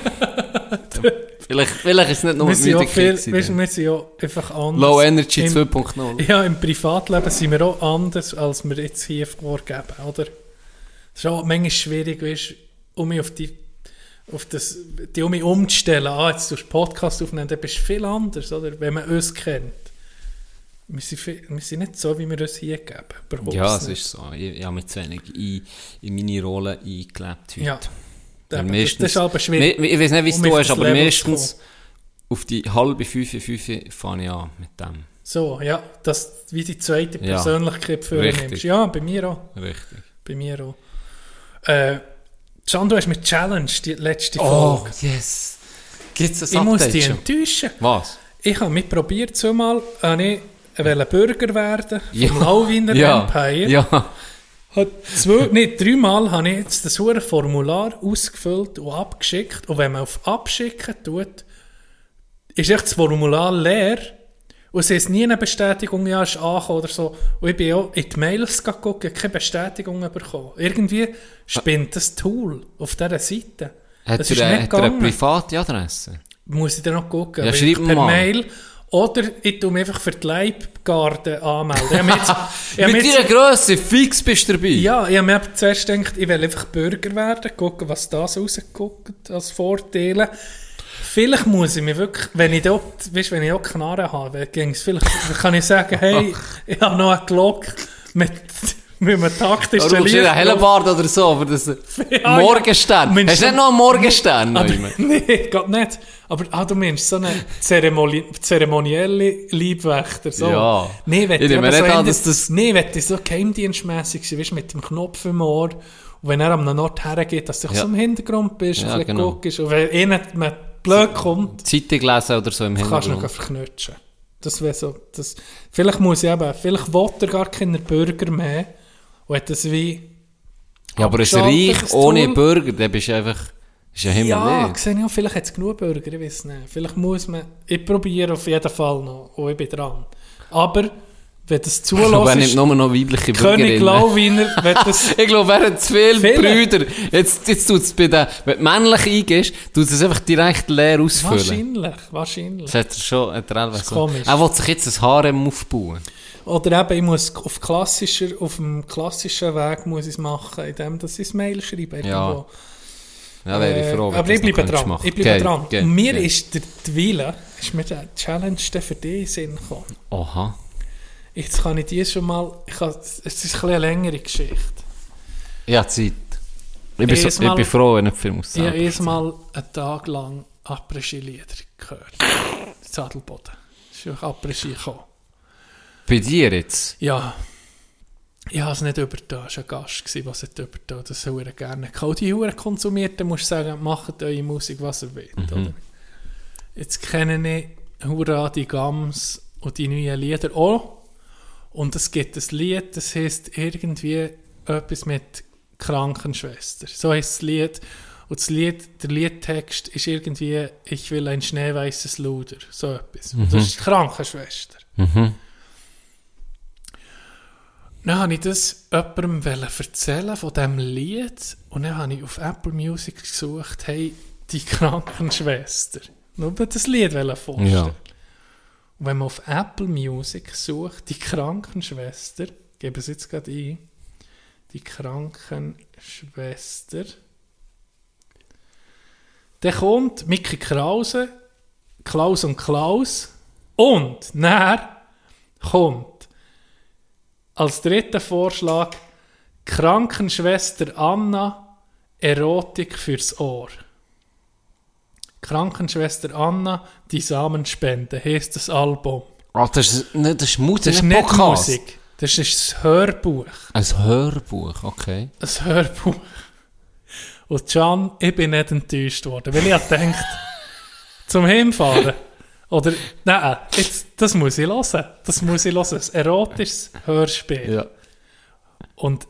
vielleicht, vielleicht ist es nicht nur wir sind, viel, weißt, wir sind ja einfach anders. Low Energy Im- 2.0. Ja, im Privatleben sind wir auch anders, als wir jetzt hier vorgeben, oder? Es ist auch manchmal schwierig, weißt, um mich auf die, auf das, die um mich umzustellen. Ah, jetzt tust du Podcast aufnehmen, dann bist du viel anders, oder? Wenn man uns kennt. Wir sind, viel, wir sind nicht so, wie wir uns hier geben. Ja, es ist so. Ich, ich habe mich zu wenig in, in meine Rolle eingelebt heute. Ja. Eben, meistens, das ist aber schwierig. Ich weiß nicht, wie es du hast, aber Level meistens auf die halbe fünf, fünf fange ich an mit dem. So, ja, dass wie die zweite Ja, Persönlichkeit für richtig. nimmst. Ja, bei mir auch. Richtig. Bei mir auch. Äh, Can, du hast mich challenged, die letzte Oh, Folge. yes. Gibt es ich ein muss Update dich schon? enttäuschen. Was? Ich habe mich probiert, zumal habe ich wollte Bürger werden vom Lauwiner ja. Empire. Ja. Zwei, nee, dreimal habe ich jetzt das hure Formular ausgefüllt und abgeschickt. Und wenn man auf Abschicken tut, ist echt das Formular leer. Und es ist nie eine Bestätigung, ja, ist angekommen oder so. Und ich bin auch in die Mails geguckt, keine Bestätigung bekommen. Irgendwie spinnt das Tool auf dieser Seite. Hat das er, ist nicht hat er eine private Adresse? Muss ich dann noch gucken. Ja, schreib per mal. Mail. Oder ich tue mich einfach für die Leibgarde anmelden. Jetzt, Mit deiner Grösse, fix bist du dabei. ja, ich habe mir zuerst gedacht, ich will einfach Bürger werden, gucken, was das rausguckt als Vorteile. Vielleicht muss ich mir wirklich, wenn ich dort, weißt, wenn ich auch Knarre habe, vielleicht, kann ich sagen, hey, ich habe noch eine Glocke mit, mit einem taktischen Du brauchst Licht. einen Hellenbart oder so, für das Ja, Morgenstern. ja. Hast du nicht noch einen Morgenstern? Aber, nee, geht nicht. Aber ah, du meinst so einen Zeremoni zeremonielle Leibwächter. So. Ja. Nee, wenn Ich eben nicht so an, dass das- Nee, wenn so geheimdienstmässig sein, weißt mit dem Knopf im Ohr. Und wenn er am Ort hergeht, dass du Ja. so im Hintergrund bist, Ja, ein bisschen genau. guckst. Und wenn einer mal blöd kommt, Zeitung lesen oder so im kannst du noch Hintergrund. verknutschen. Das wäre so. Das, vielleicht muss ich eben, vielleicht will er gar keinen Bürger mehr. Und hat das wie. Ja, aber ein Reich ohne Tool. Bürger, dann bist einfach... Ist ja Himmel Ja, leer. sehe ich auch, vielleicht hat es genug Bürger, ich weiß nicht. Vielleicht muss man, ich probiere auf jeden Fall noch und ich bin dran. Aber, wenn das glaube, er zulässt, nimmt nur noch weibliche König. Lauwiner, wenn das... Ich glaube, er hat zu viele Viele. Brüder. Jetzt, jetzt tut es bei den, wenn du männlich eingehst, tut es einfach direkt leer ausfüllen. wahrscheinlich, wahrscheinlich. Das hat er schon, hat er einfach ist so. komisch. Er will sich jetzt ein Harem aufbauen. Oder eben, ich muss auf, klassischer, auf dem klassischen Weg muss ich es machen, indem dass ich ein Mail schreibe. Ja, irgendwo. Ja, wäre ich Äh, froh, wenn aber ich das bleibe dran. machen. Ich bleibe Geil, dran. geil, Und mir geil. ist der Wille, ist mir der Challenge für dich in den Sinn gekommen. Aha. Jetzt kann ich die schon mal, ich kann, es ist ein bisschen eine längere Geschichte. Ja, Zeit. Ich bin, so, ich Mal- bin froh, wenn ich Film muss Ich habe erst mal einen Tag lang Après-Ski-Lieder gehört. Zadelboden. Ist ja Après-Ski gekommen. Bei dir jetzt? Ja. Ich habe es nicht übertan. Es war ein Gast, der es übertan Das soll er gerne. Auch die Huren konsumiert, dann musst du sagen, macht eure Musik, was ihr wollt. Oder? Jetzt kenne ich Hurra, die Gams und die neuen Lieder auch. Und es gibt ein Lied, das heißt irgendwie etwas mit Krankenschwester. So heißt das Lied. Und das Lied, der Liedtext ist irgendwie, ich will ein schneeweißes Luder. So etwas. Und das ist die Krankenschwester. Dann habe ich das jemandem erzählen von diesem Lied und dann habe ich auf Apple Music gesucht, hey, die Krankenschwester. Nur das Lied vorstellen. Ja. Wenn man auf Apple Music sucht, die Krankenschwester, gebe es jetzt gerade ein, die Krankenschwester, dann kommt Mickey Krause, Klaus und Klaus und dann kommt als dritter Vorschlag Krankenschwester Anna, Erotik fürs Ohr. Krankenschwester Anna, die Samenspende, heisst das Album. Ah, das ist, nicht- das ist Musik, Das ist nicht Podcast. Musik, das ist das Hörbuch. Ein Hörbuch, okay. Ein Hörbuch. Und Can, ich bin nicht enttäuscht worden, weil ich gedacht, zum Hinfahren, oder, nein, jetzt, das muss ich hören, das muss ich hören, ein erotisches Hörspiel. Ja. Und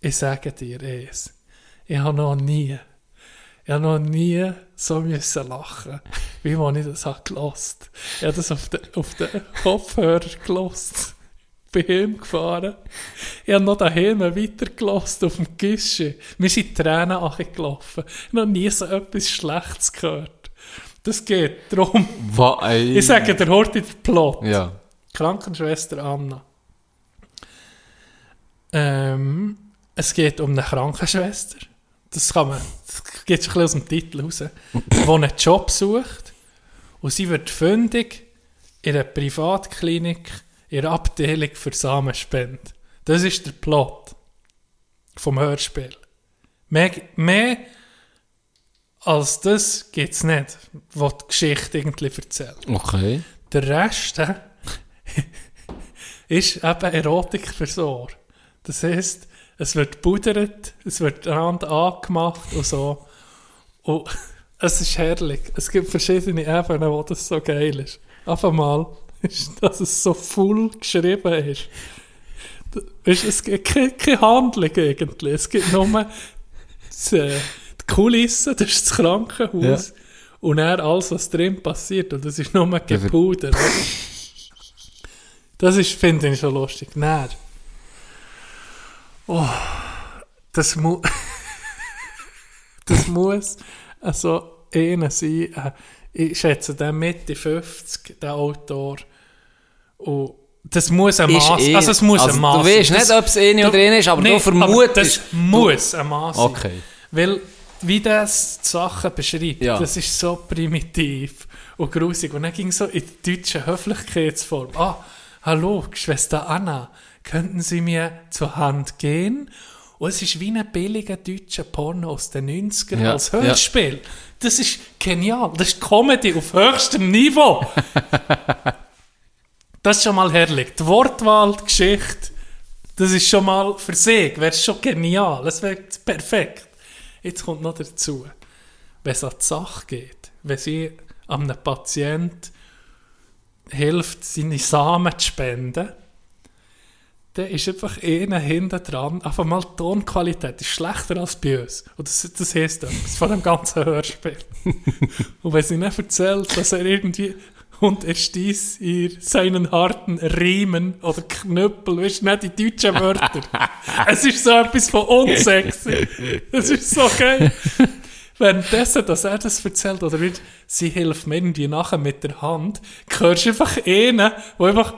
ich sage dir es, ich habe noch nie, ich habe noch nie so müssen lachen, wie wenn ich das habe gelost. Ich habe das auf den, auf den Kopfhörer gelost. Bin heimgefahren. Ich habe noch daheim weiter gelost auf dem Gische. Mir sind Tränen angelaufen. Ich habe noch nie so etwas Schlechtes gehört. Das geht darum. Was. Ich sage dir heute den Plot. Ja. Krankenschwester Anna. Ähm, es geht um eine Krankenschwester. Das kann man, das geht schon ein bisschen aus dem Titel raus. Die einen Job sucht und sie wird fündig in einer Privatklinik in einer Abteilung für Samenspende. Das ist der Plot vom Hörspiel. Mehr, mehr als das gibt es nicht, was die Geschichte irgendwie erzählt. Okay. Der Rest äh, ist eben Erotik Ohr. Das heisst, es wird pudert, es wird einander angemacht und so. Und es ist herrlich. Es gibt verschiedene Ebenen, wo das so geil ist. Auf einmal ist, dass es so full geschrieben ist. Es gibt keine, Handlung irgendwie. Es gibt nur das, äh, die Kulisse, das ist das Krankenhaus. Und dann alles, was drin passiert. Und das ist nur Gepuder. oder? Das ist, finde ich schon lustig. Dann. Oh, das muss. das muss also einer sein, äh, ich schätze den Mitte 50, der Autor. Und das muss ein Ist Maß, eh- also es muss also ein Maß du weißt nicht, ob es nicht oder nicht ist, aber du vermutest- das muss ein Maß sein. Okay. Weil, wie das die Sachen beschreibt, Ja. das ist so primitiv und grusig. Und dann ging so in die deutsche Höflichkeitsform. Ah, hallo, Schwester Anna, könnten Sie mir zur Hand gehen? Und es ist wie ein billiger deutscher Porno aus den 90ern Ja, als Hörspiel. Das ist genial. Das ist Comedy auf höchstem Niveau. das ist schon mal herrlich. Die Wortwahl, die Geschichte, das ist schon mal für sich, wäre schon genial. Das wäre perfekt. Jetzt kommt noch dazu, wenn es an die Sache geht, wenn sie einem Patient hilft, seine Samen zu spenden, dann ist einfach einer hinten dran. Einfach mal die Tonqualität ist schlechter als bei uns. Und das, das heisst etwas von dem ganzen Hörspiel. Und wenn sie nicht erzählt, dass er irgendwie und er stieß ihr seinen harten Riemen oder Knüppel, weißt du, nicht die deutschen Wörter. es ist so etwas von unsexy. Es ist so geil. Währenddessen, dass er das erzählt, oder wird, sie hilft mir irgendwie nachher mit der Hand, hörst du einfach einen, der einfach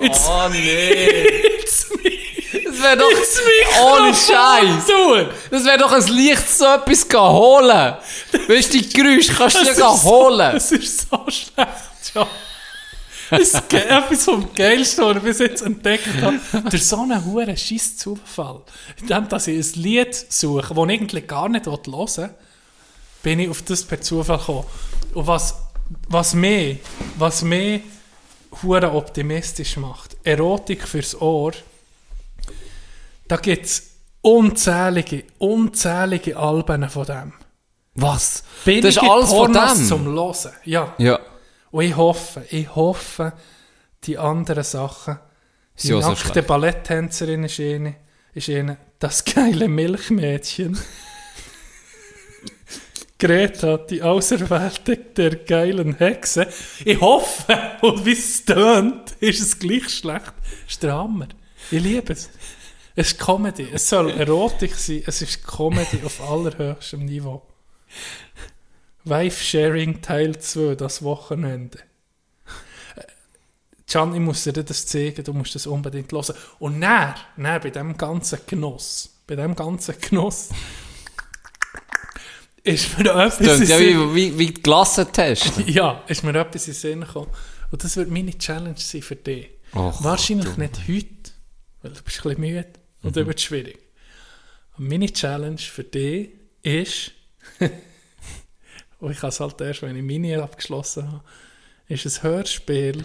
Jetzt, Oh nee. jetzt mich, Das wäre doch mich ohne Scheiß. Das wäre doch ein Licht so etwas gehen holen. Weißt du, die Geräusche kannst du ist holen. So, es ist so schlecht, ja. Das ist etwas vom Geilsten, was ich bis jetzt entdeckt habe. Durch so einen hohen scheiß Zufall. Indem, dass ich ein Lied suche, das ich eigentlich gar nicht hören will, bin ich auf das per Zufall gekommen. Und was, was mich, was mich hure optimistisch macht, Erotik fürs Ohr, da gibt es unzählige, unzählige Alben von dem. Was? Billige Das ist alles von Pornos dem? zum Hören. Ja. Ja. Und ich hoffe, ich hoffe, die anderen Sachen. Die so nackte schlecht. Balletttänzerin ist eine, ist eine. Das geile Milchmädchen. Greta, die Auserwählte der geilen Hexe. Ich hoffe, und wie es tönt, ist es gleich schlecht. Das ist der Hammer. Ich liebe es. Es ist Comedy. Es soll Erotik sein. Es ist Comedy auf allerhöchstem Niveau. Wife-Sharing Teil 2, das Wochenende. Äh, Can, ich muss dir das zeigen, du musst das unbedingt hören. Und näher, näher bei dem ganzen Genuss, bei dem ganzen Genuss, ist mir etwas in Tönt ja wie, wie, wie die Klasse testen. ja, ist mir etwas in den Sinn gekommen. Und das wird meine Challenge sein für dich. Och, Wahrscheinlich nicht heute, weil du bist ein bisschen müde und dann wird es schwierig. Und meine Challenge für dich ist, und ich kann es halt erst, wenn ich meine abgeschlossen habe, ist ein Hörspiel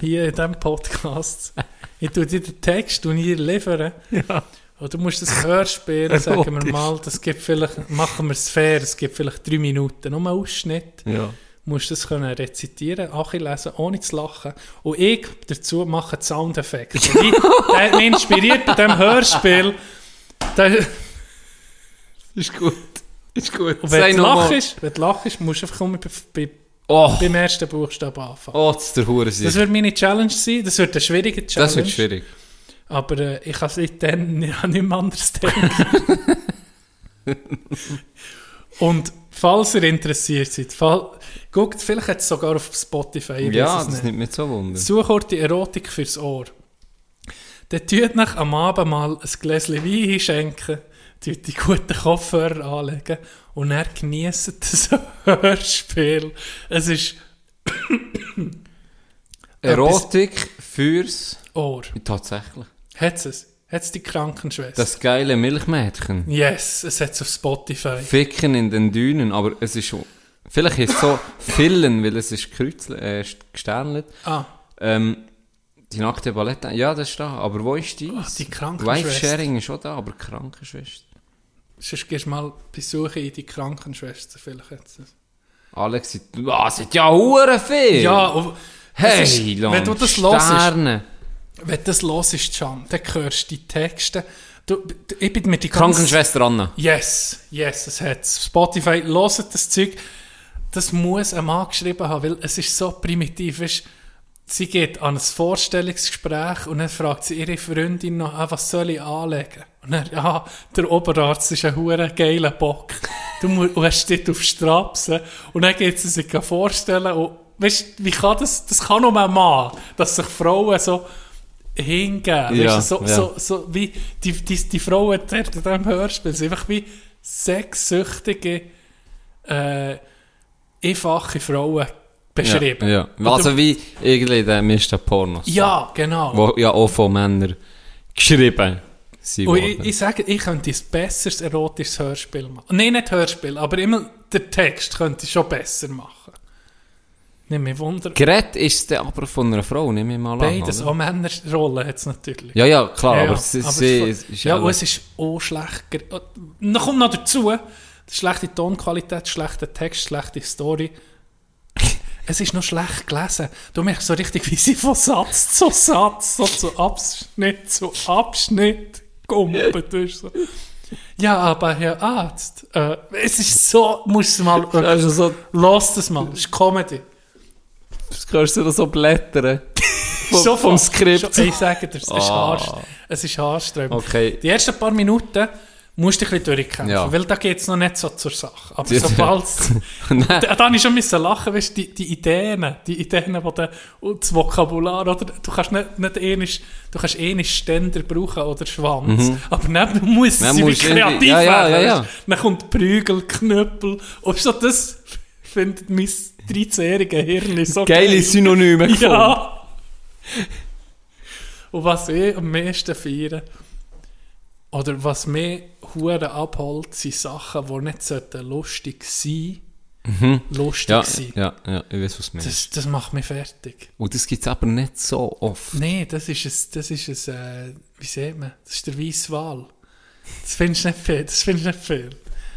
hier in diesem Podcast. Ich tue dir den Text und ihr liefern. Ja. Und du musst das Hörspiel, sagen wir mal, das gibt vielleicht, machen wir es fair, es gibt vielleicht drei Minuten, nur einen Ausschnitt Ja. musst das können rezitieren, lesen, ohne zu lachen. Und ich dazu mache Soundeffekte. Und ich- Der hat mich inspiriert bei diesem Hörspiel. Der, Ist gut. Ist gut. und wenn du lachst, wenn du lachst, musst du einfach immer bei, bei, Oh, beim ersten Buchstaben anfangen. oh, das ist der Hure Das wird meine Challenge sein. Das wird eine schwierige Challenge. Das wird schwierig. Aber äh, ich kann seitdem ja, nicht mehr anders denken. Und falls ihr interessiert seid, fall, guckt, vielleicht es sogar auf Spotify. ich Ja, das nicht. nimmt mich so Wunder. Such auch die Erotik fürs Ohr. Dann tut nach am Abend mal ein Gläschen Wein einschenken, tut die guten Kopfhörer anlegen und dann genießt das Hörspiel. Es ist Erotik fürs... Ohr. Tatsächlich. Hat es? Hat es die Krankenschwester? Das geile Milchmädchen. yes, es hat es auf Spotify. Ficken in den Dünen, aber es ist schon... Vielleicht ist es so Fillen, weil es ist kreuzle, äh, gesternelt. Ah, Ähm, die nackte Ballette, ja, das ist da. Aber wo ist die? Ah, die Krankenschwester. Wife-Sharing ist schon da, aber Krankenschwester. sonst gehst du mal besuchen in die Krankenschwester. Vielleicht es. Alex, ah, es sind ja hure viel. Ja, und hey, ist, Land, wenn du das hörst, Sterne. Wenn du das hörst, Can, dann hörst du die Texte. Du, du- ich bin mit die ganze- Krankenschwester Anna. Yes, yes, es hat Spotify, hört das Zeug. Das muss ein Mann geschrieben haben, weil es ist so primitiv. Weißt, sie geht an ein Vorstellungsgespräch und dann fragt sie ihre Freundin noch, ah, was soll ich anlegen? Und dann, ja, der Oberarzt ist ein hure geiler Bock. Du musst, und er steht auf Strapsen. Und dann geht sie sich vorstellen, und, weißt, wie kann das, das kann nur ein Mann, dass sich Frauen so hingeben. Ja, weißt, du, so, ja. so, so wie die, die, die Frauen dort in diesem Hörspiel sind einfach wie sexsüchtige, äh, einfache Frauen beschrieben. Ja, ja. Also wie irgendwie den Mr. Pornos. Ja, genau. Wo ja auch von Männern geschrieben sind Und ich, ich sage, ich könnte ein besseres erotisches Hörspiel machen. Nein, nicht Hörspiel, aber immer der Text könnte ich schon besser machen. Nicht mehr Wunder. Gerät ist es aber von einer Frau, nehme ich mal Beides, an. oder? auch Männerrollen hat es natürlich. Ja, ja, klar, Ja, aber ja, sie, aber sie es- ist ja, auch- und es ist auch schlecht. Dann kommt noch dazu, schlechte Tonqualität, schlechter Text, schlechte Story. Es ist noch schlecht gelesen. Du merkst so richtig, wie sie von Satz zu Satz, so zu Abschnitt zu Abschnitt bist so, ja, aber Herr Arzt, äh, es ist so, musst du mal, Also so, lass das mal, es ist Comedy. Das kannst du so blättern. Vom, So vom. Skript. Schon- Ich sage dir, es ist, Ah. es ist haarsträubend. Okay. Die ersten paar Minuten musst du ein bisschen durchkämpfen, Ja. weil da geht es noch nicht so zur Sache. Aber sobald da, da habe ich schon müssen lachen, weißt, die, die Ideen, die Ideen, die da, das Vokabular, oder? Du kannst nicht, nicht ähnlich, du kannst nicht Ständer brauchen oder Schwanz, aber dann Mhm. Dann sie kreativ ja, ja, werden, ja, ja. Dann kommt Prügel, Knüppel, und so das findet mein 13-jährige Hirn so Geile geil. Synonyme gefunden. Ja. Und was ich am meisten feiere, oder was mich hure abholt, sind Sachen, die nicht sollten lustig sein lustig Mhm. Ja, sein. ja, ja, ich weiß, was du meinst. Das, das macht mich fertig. Und das gibt es aber nicht so oft. Nein, das ist ein, das ist ein äh, wie sieht man, das ist der weiße Wal. Das findest du nicht viel, das findest du nicht viel.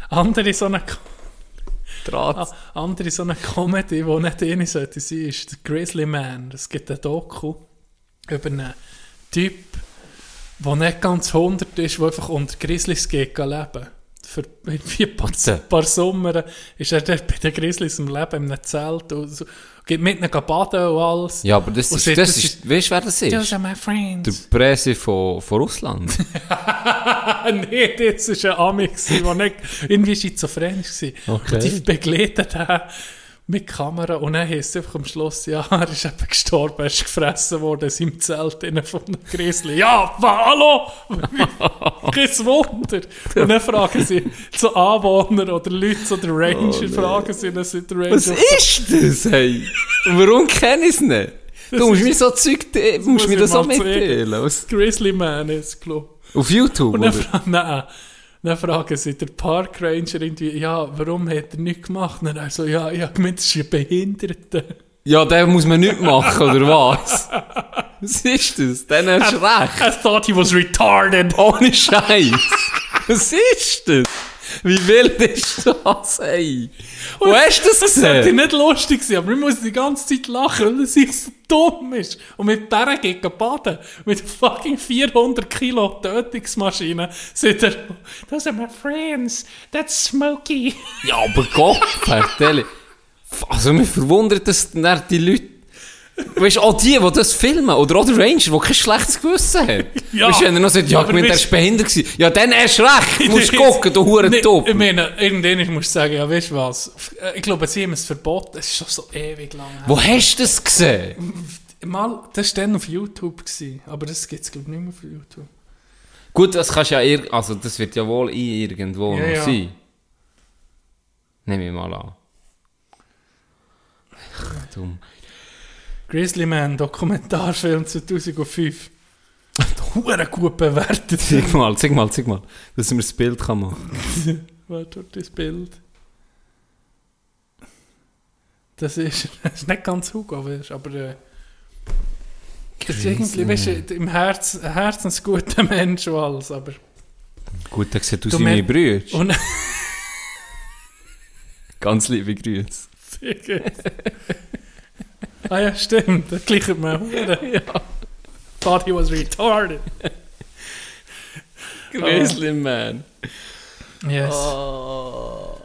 Andere so eine, Draht. ah, andere so eine Comedy, die nicht eine sollte sein, ist der Grizzly Man. Es gibt ein Doku über einen Typ, der nicht ganz 100 ist, der einfach unter Grizzlies geht leben. Für irgendwie ein paar, Warte. paar Sommer ist er dort bei den Grizzlies im Leben in einem Zelt und so, geht mit ihnen baden und alles. Ja, aber das Und ist, das das ist, weißt du, wer das Those ist? are my friends. Der Presse von, von Russland. Nee, das war ein Ami, der nicht irgendwie schizophren war. Okay. Und die begleiten den mit Kamera und dann heisst es einfach am Schluss, ja, er ist eben gestorben, er ist gefressen worden in seinem Zelt innen von einem Grizzly. Ja, hallo! Kein Wunder! Und dann fragen sie so Anwohner oder Leute, so der Ranger, fragen sie, dann sind der Ranger... Oh, Was ist das, hey? Warum kenne ich es nicht? Du musst mir so Zeug, du musst muss mir das zeigen. mitteilen. Grizzly Man ist, glaube Auf YouTube, Und dann, oder? nein, dann fragen sie der Park Ranger irgendwie, ja, warum hat er nichts gemacht? Und er so, ja, ich habe gemeint, das ist ein Behinderter. Ja, den muss man nicht machen, oder was? Was ist das? Dann hast du recht. I thought he was retarded. Ohne Scheiß. Was ist das? Wie wild ist das, ey? Wo hast du das Das sollte gesehen? nicht lustig sein, aber ich muss die ganze Zeit lachen, weil sich so dumm ist. Und mit Bären geht baden. Mit fucking 400 Kilo Tötungsmaschine sagt er, those are my friends, that's Smokey. Ja, aber Gott, Vertelle. Also, mich verwundert, dass die Leute. Weißt du, auch die, die das filmen, oder auch der Ranger, der kein schlechtes Gewissen hat. Ja. Weißt du, wenn er noch sagt, ja, ich weißt- ist behindert gewesen. Ja, dann erst recht. Du musst gucken, du top. Ich meine, irgendwann musst du sagen, ja, weißt du was? Ich glaube, sie haben es verboten. Es ist schon so ewig lang. her. Wo hast du das gesehen? Mal, das war dann auf YouTube, gewesen, aber das gibt es, glaube ich, nicht mehr auf YouTube. Gut, das kannst ja ir also das wird ja wohl in irgendwo Ja, noch ja. sein. Nehme ich mal an. Dumm. Grizzly Man, Dokumentarfilm 2005. Hure gut bewertet. Zeig mal, zeig mal, zeig mal, dass man das Bild kann machen. Warte, dort das Bild. Das ist, das ist nicht ganz Hugo, weißt, aber äh, das ist irgendwie, weißt, du, im Herz, ein herzensguter Mensch und alles, aber... Gut, dann sieht aus Du wie meine Brüder. Und Ganz liebe Grüße. Ah ja, stimmt, das gleicht mir ja. Thought he was retarded. Grizzly Man. Yes. Oh.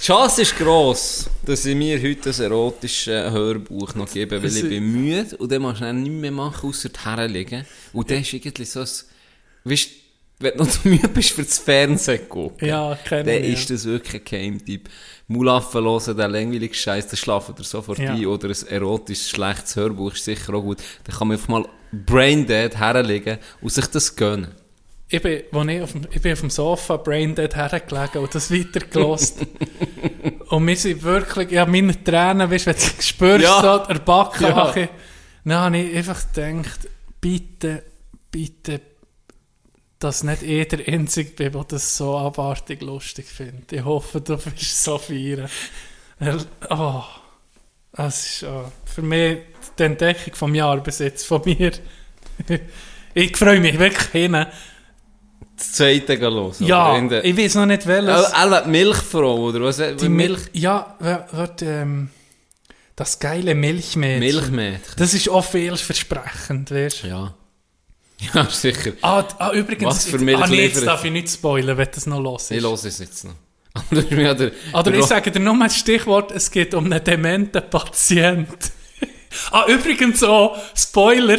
Die Chance ist gross, dass ich mir heute ein erotisches Hörbuch noch gebe, weil ich bin müde und dann machst du dann nichts mehr machen, außer herlegen. Und dann ist irgendwie so ein, weißt, wenn du noch zu müde bist für das Fernsehen gucken, Ja, kenne dann ich, ist das wirklich ein Geheimtipp. Mulaffen hören, der langweilige Scheiß, dann schlafen ihr sofort Ja. ein. Oder ein erotisches, schlechtes Hörbuch ist sicher auch gut. Dann kann man einfach mal braindead herlegen und sich das gönnen. Ich bin, wo ich, auf dem, ich bin auf dem Sofa braindead hergelegen und das weitergelost. und wir sind wirklich, ja, meine Tränen, weißt du, wenn du spürst, Ja. so, der Backen, Ja. dann habe ich einfach gedacht, bitte, bitte, dass nicht ich der Einzige bin, der das so abartig lustig findet. Ich hoffe, du bist so feiern. Oh, das ist oh, für mich die Entdeckung vom Jahr bis jetzt von mir. ich freue mich wirklich hin. Das zweite gehen los. Ja, ich weiß noch nicht welches. Äh, äh, Milchfrau, oder was? die Milch. Ja, wird, ähm, das geile Milchmädchen. Milchmädchen. Das ist auch vielversprechend, weißt du? Ja. Ja, sicher. Ah, ah, übrigens, Was für jetzt- ah, nee, jetzt darf ich nicht spoilern, wenn das noch los Ich ist. höre es jetzt noch. Der, Oder der ich sage dir nur mal das Stichwort, es geht um einen dementen Patient. ah, übrigens auch, Spoiler,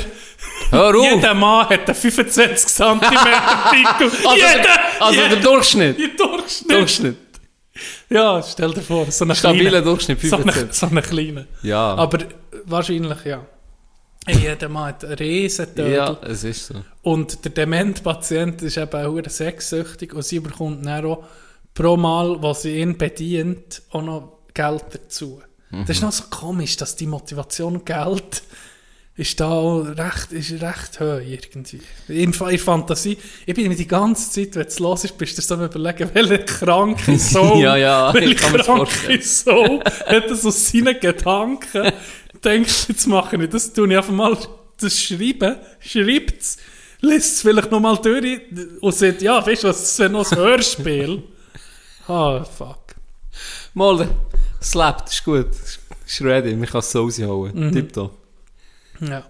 Hör auf! jeder Mann hat einen 25 cm Pickel. Also, jeder! der, also jeder, der Durchschnitt. Der Durchschnitt. Durchschnitt. Ja, stell dir vor, so einen Stabiler kleinen. Durchschnitt, So einen, 25. so einen kleinen. Ja. Aber wahrscheinlich ja. Jeder Mann hat einen riesen ja, es ist so. Und der Dementpatient ist eben auch verdammt sexsüchtig und sie bekommt dann auch pro Mal, was sie ihn bedient, auch noch Geld dazu. Das ist noch so komisch, dass die Motivation Geld ist da auch recht, ist recht hoch irgendwie. In, in Fantasie, ich bin mir die ganze Zeit, wenn es los ist, bist du so überlegen, welche kranke Soul, Ja, ja, ich welche kann mir's kranke. Soul hat das aus seinen Gedanken, denkst jetzt mache ich das, tue ich einfach mal das schreiben, schreibt es, liest es vielleicht nochmal durch und sagt, ja, weißt du was, das wäre noch ein Hörspiel. Ah, fuck. Mal, slappt, ist gut. Ist ready, man kann es so raushauen. Tipptopp. Ja.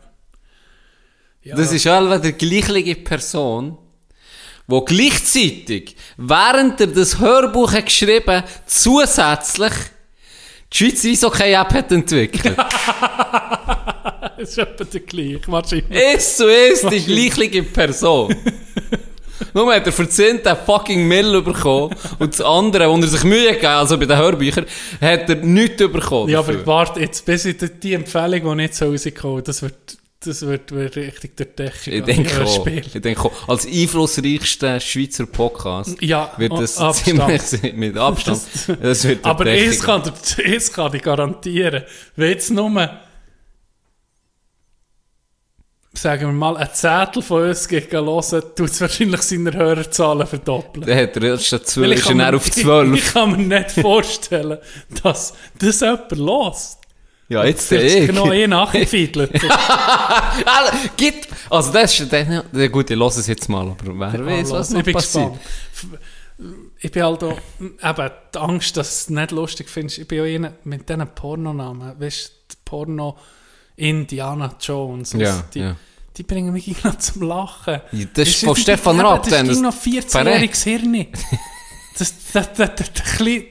ja. Das ist alle die gleiche Person, wo gleichzeitig, während er das Hörbuch hat geschrieben zusätzlich die Schweizer Eishockey-App hat entwickelt. Das ist etwa der gleiche, wahrscheinlich. ist zu ist die gleiche Person. Nur hat er für 10 den fucking Mill bekommen und das andere, wo er sich Mühe gegeben hat, also bei den Hörbüchern, hat er nichts bekommen. Ja, dafür. aber warte, jetzt bis ich die, Empfehlung, die jetzt so rauskommt, das wird, das wird, wird richtig die Decke Ich denke. Ich denke auch. Als einflussreichster Schweizer Podcast Ja, wird das Abstand. ziemlich mit Abstand. Das, wird Aber der eins kann, eins kann ich garantieren. Wenn jetzt nur, sagen wir mal, ein Zettel von uns geht hören, tut es wahrscheinlich seine Hörerzahlen verdoppeln. Dann hat er erst statt 12, Weil ich ist er kann auf 12. Ich kann mir nicht vorstellen, dass das jemand lässt. Ja, jetzt Vielleicht ich. genau eh nachgefiedelt. Ah, Gibt, also das ist, der, der, gut, ich lasse es jetzt mal, aber wer weiß, was noch ich bin passiert. Ich bin halt auch, eben, die Angst, dass du es nicht lustig findest, ich bin auch einer mit diesen Pornonamen, weißt du, Porno Indiana Jones, Ja, die, ja. die bringen mich immer zum Lachen. Ja, das ist von Stefan Raab, Das ist das- noch 14-jähriges Hirn. Das, das, das, das, das, kleine-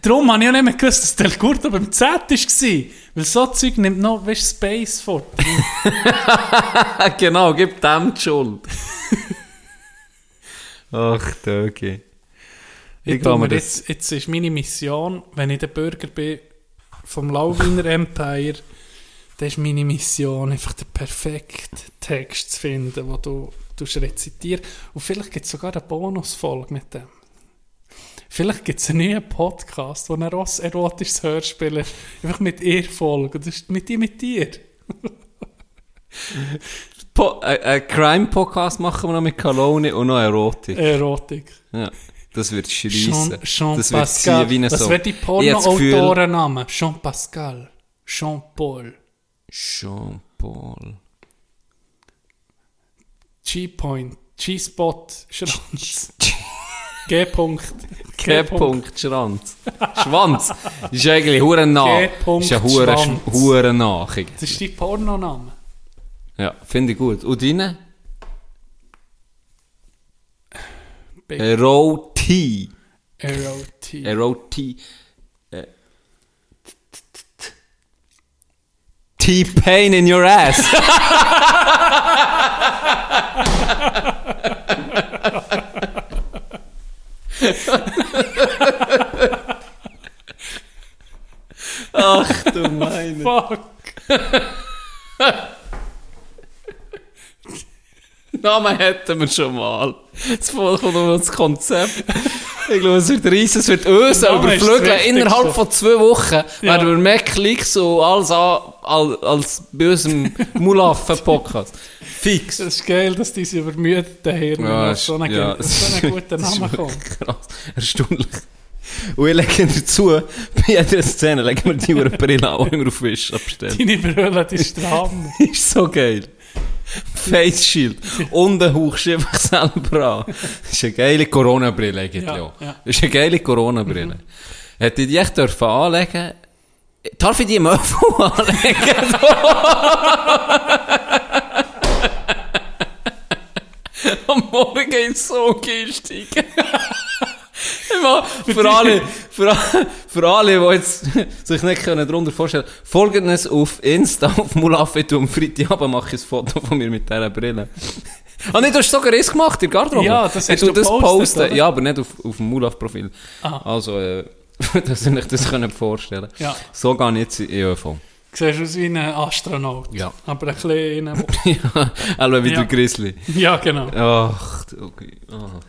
Darum habe ich auch nicht mehr gewusst, dass Del Curto beim Z war. Weil so Zeug nimmt noch, weißt, Space fort. genau, gib dem die Schuld. Ach, Dögi. Ich Ich mir jetzt, jetzt ist meine Mission, wenn ich der Bürger bin vom Lauwiner Empire, dann ist meine Mission, einfach den perfekten Text zu finden, wo du, du rezitierst. Und vielleicht gibt es sogar eine Bonusfolge mit dem. Vielleicht gibt es einen neuen Podcast, wo ein Ross erotisches Hörspiel. Einfach mit ihr folgen. Das ist mit dir, mit dir. Po äh, ein Crime-Podcast machen wir noch mit Kalone und noch Erotik. Erotik. Ja, das wird Jean, schreissen. Jean das wird Pascal. eine Was so. wäre die das Porno-Autorenname? Jean Pascal. Jean Paul. Jean-Paul. G-Point, G-Spot, Schranz. G-Punkt. G-Punkt Schranz. Schwanz. Das ist eigentlich Hurennach. Das ist ein Hurennach. Das ist dein Pornoname. Ja, finde ich gut. Und deine? Eroti. Eroti. Eroti. T-Pain in your ass. Ach du meine. Fuck. Namen hätten wir schon mal. Das kommt um das Konzept. Ich glaube, es wird riesen, es wird uns überflügeln. Innerhalb von zwei Wochen Ja. werden wir mehr Klicks so als, an- als, bei unserem Mulaffen-Podcast. Fix. Das ist geil, dass diese übermüdeten Hirne auf ist- so einen, ja, auf so einen guten Namen kommen. Krass. Erstaunlich. Und ich lege dazu, bei jeder Szene legen wir die Brille an, die wir auf Wisch abstellen. Deine Brille, die Strahmen. ist so geil. Face Shield. Und dann hauchst du einfach selber an. Das ist eine geile Corona-Brille eigentlich Ja, ja. Das ist eine geile Corona-Brille. Hätte ich die echt dürfen anlegen Darf ich die ÖV anlegen? Am Morgen ins so gestiegen. Immer für alle, für, alle- für alle, die jetzt sich nicht können darunter vorstellen folgendes auf Insta, auf Mulafet am Freitagabend mache ich ein Foto von mir mit dieser Brille. Ah, nee, du hast sogar eins gemacht, in der Garderobe. Ja, das hast tu du das gepostet, posten. oder? Ja, aber nicht auf, auf dem Mulaf-Profil. Also, äh, dass ihr euch das könnt vorstellen Ja. So gehe ich jetzt in ÖV. Du siehst aus wie ein Astronaut. Ja. Aber ein bisschen... in- ja, alle wieder Ja. Grizzly. Ja, genau. Ach, du- okay. Ah.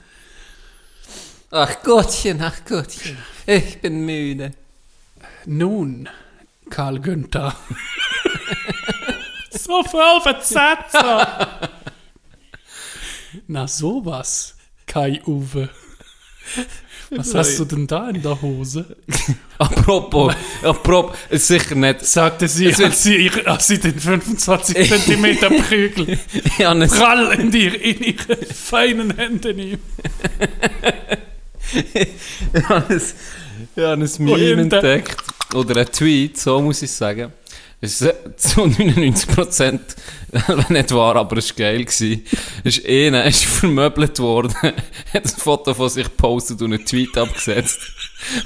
Ach Gottchen, ach Gottchen. Ich bin müde. Nun, Karl Günther. so voll verzerrt. Na sowas, Kai Uwe. Was hast du denn da in der Hose? Apropos, apropos, sicher nicht. Sagte sie, Es als sie, ihr- als sie den 25 cm Prügel Ich prall in, dir, in ihre feinen Hände nimmt. ich habe ein, ich Meme entdeckt. Oder ein Tweet, so muss ich sagen. Es ist zu 99% nicht wahr, aber es war geil. gewesen. Es ist einer, ist vermöbelt worden, hat ein Foto von sich gepostet und einen Tweet abgesetzt,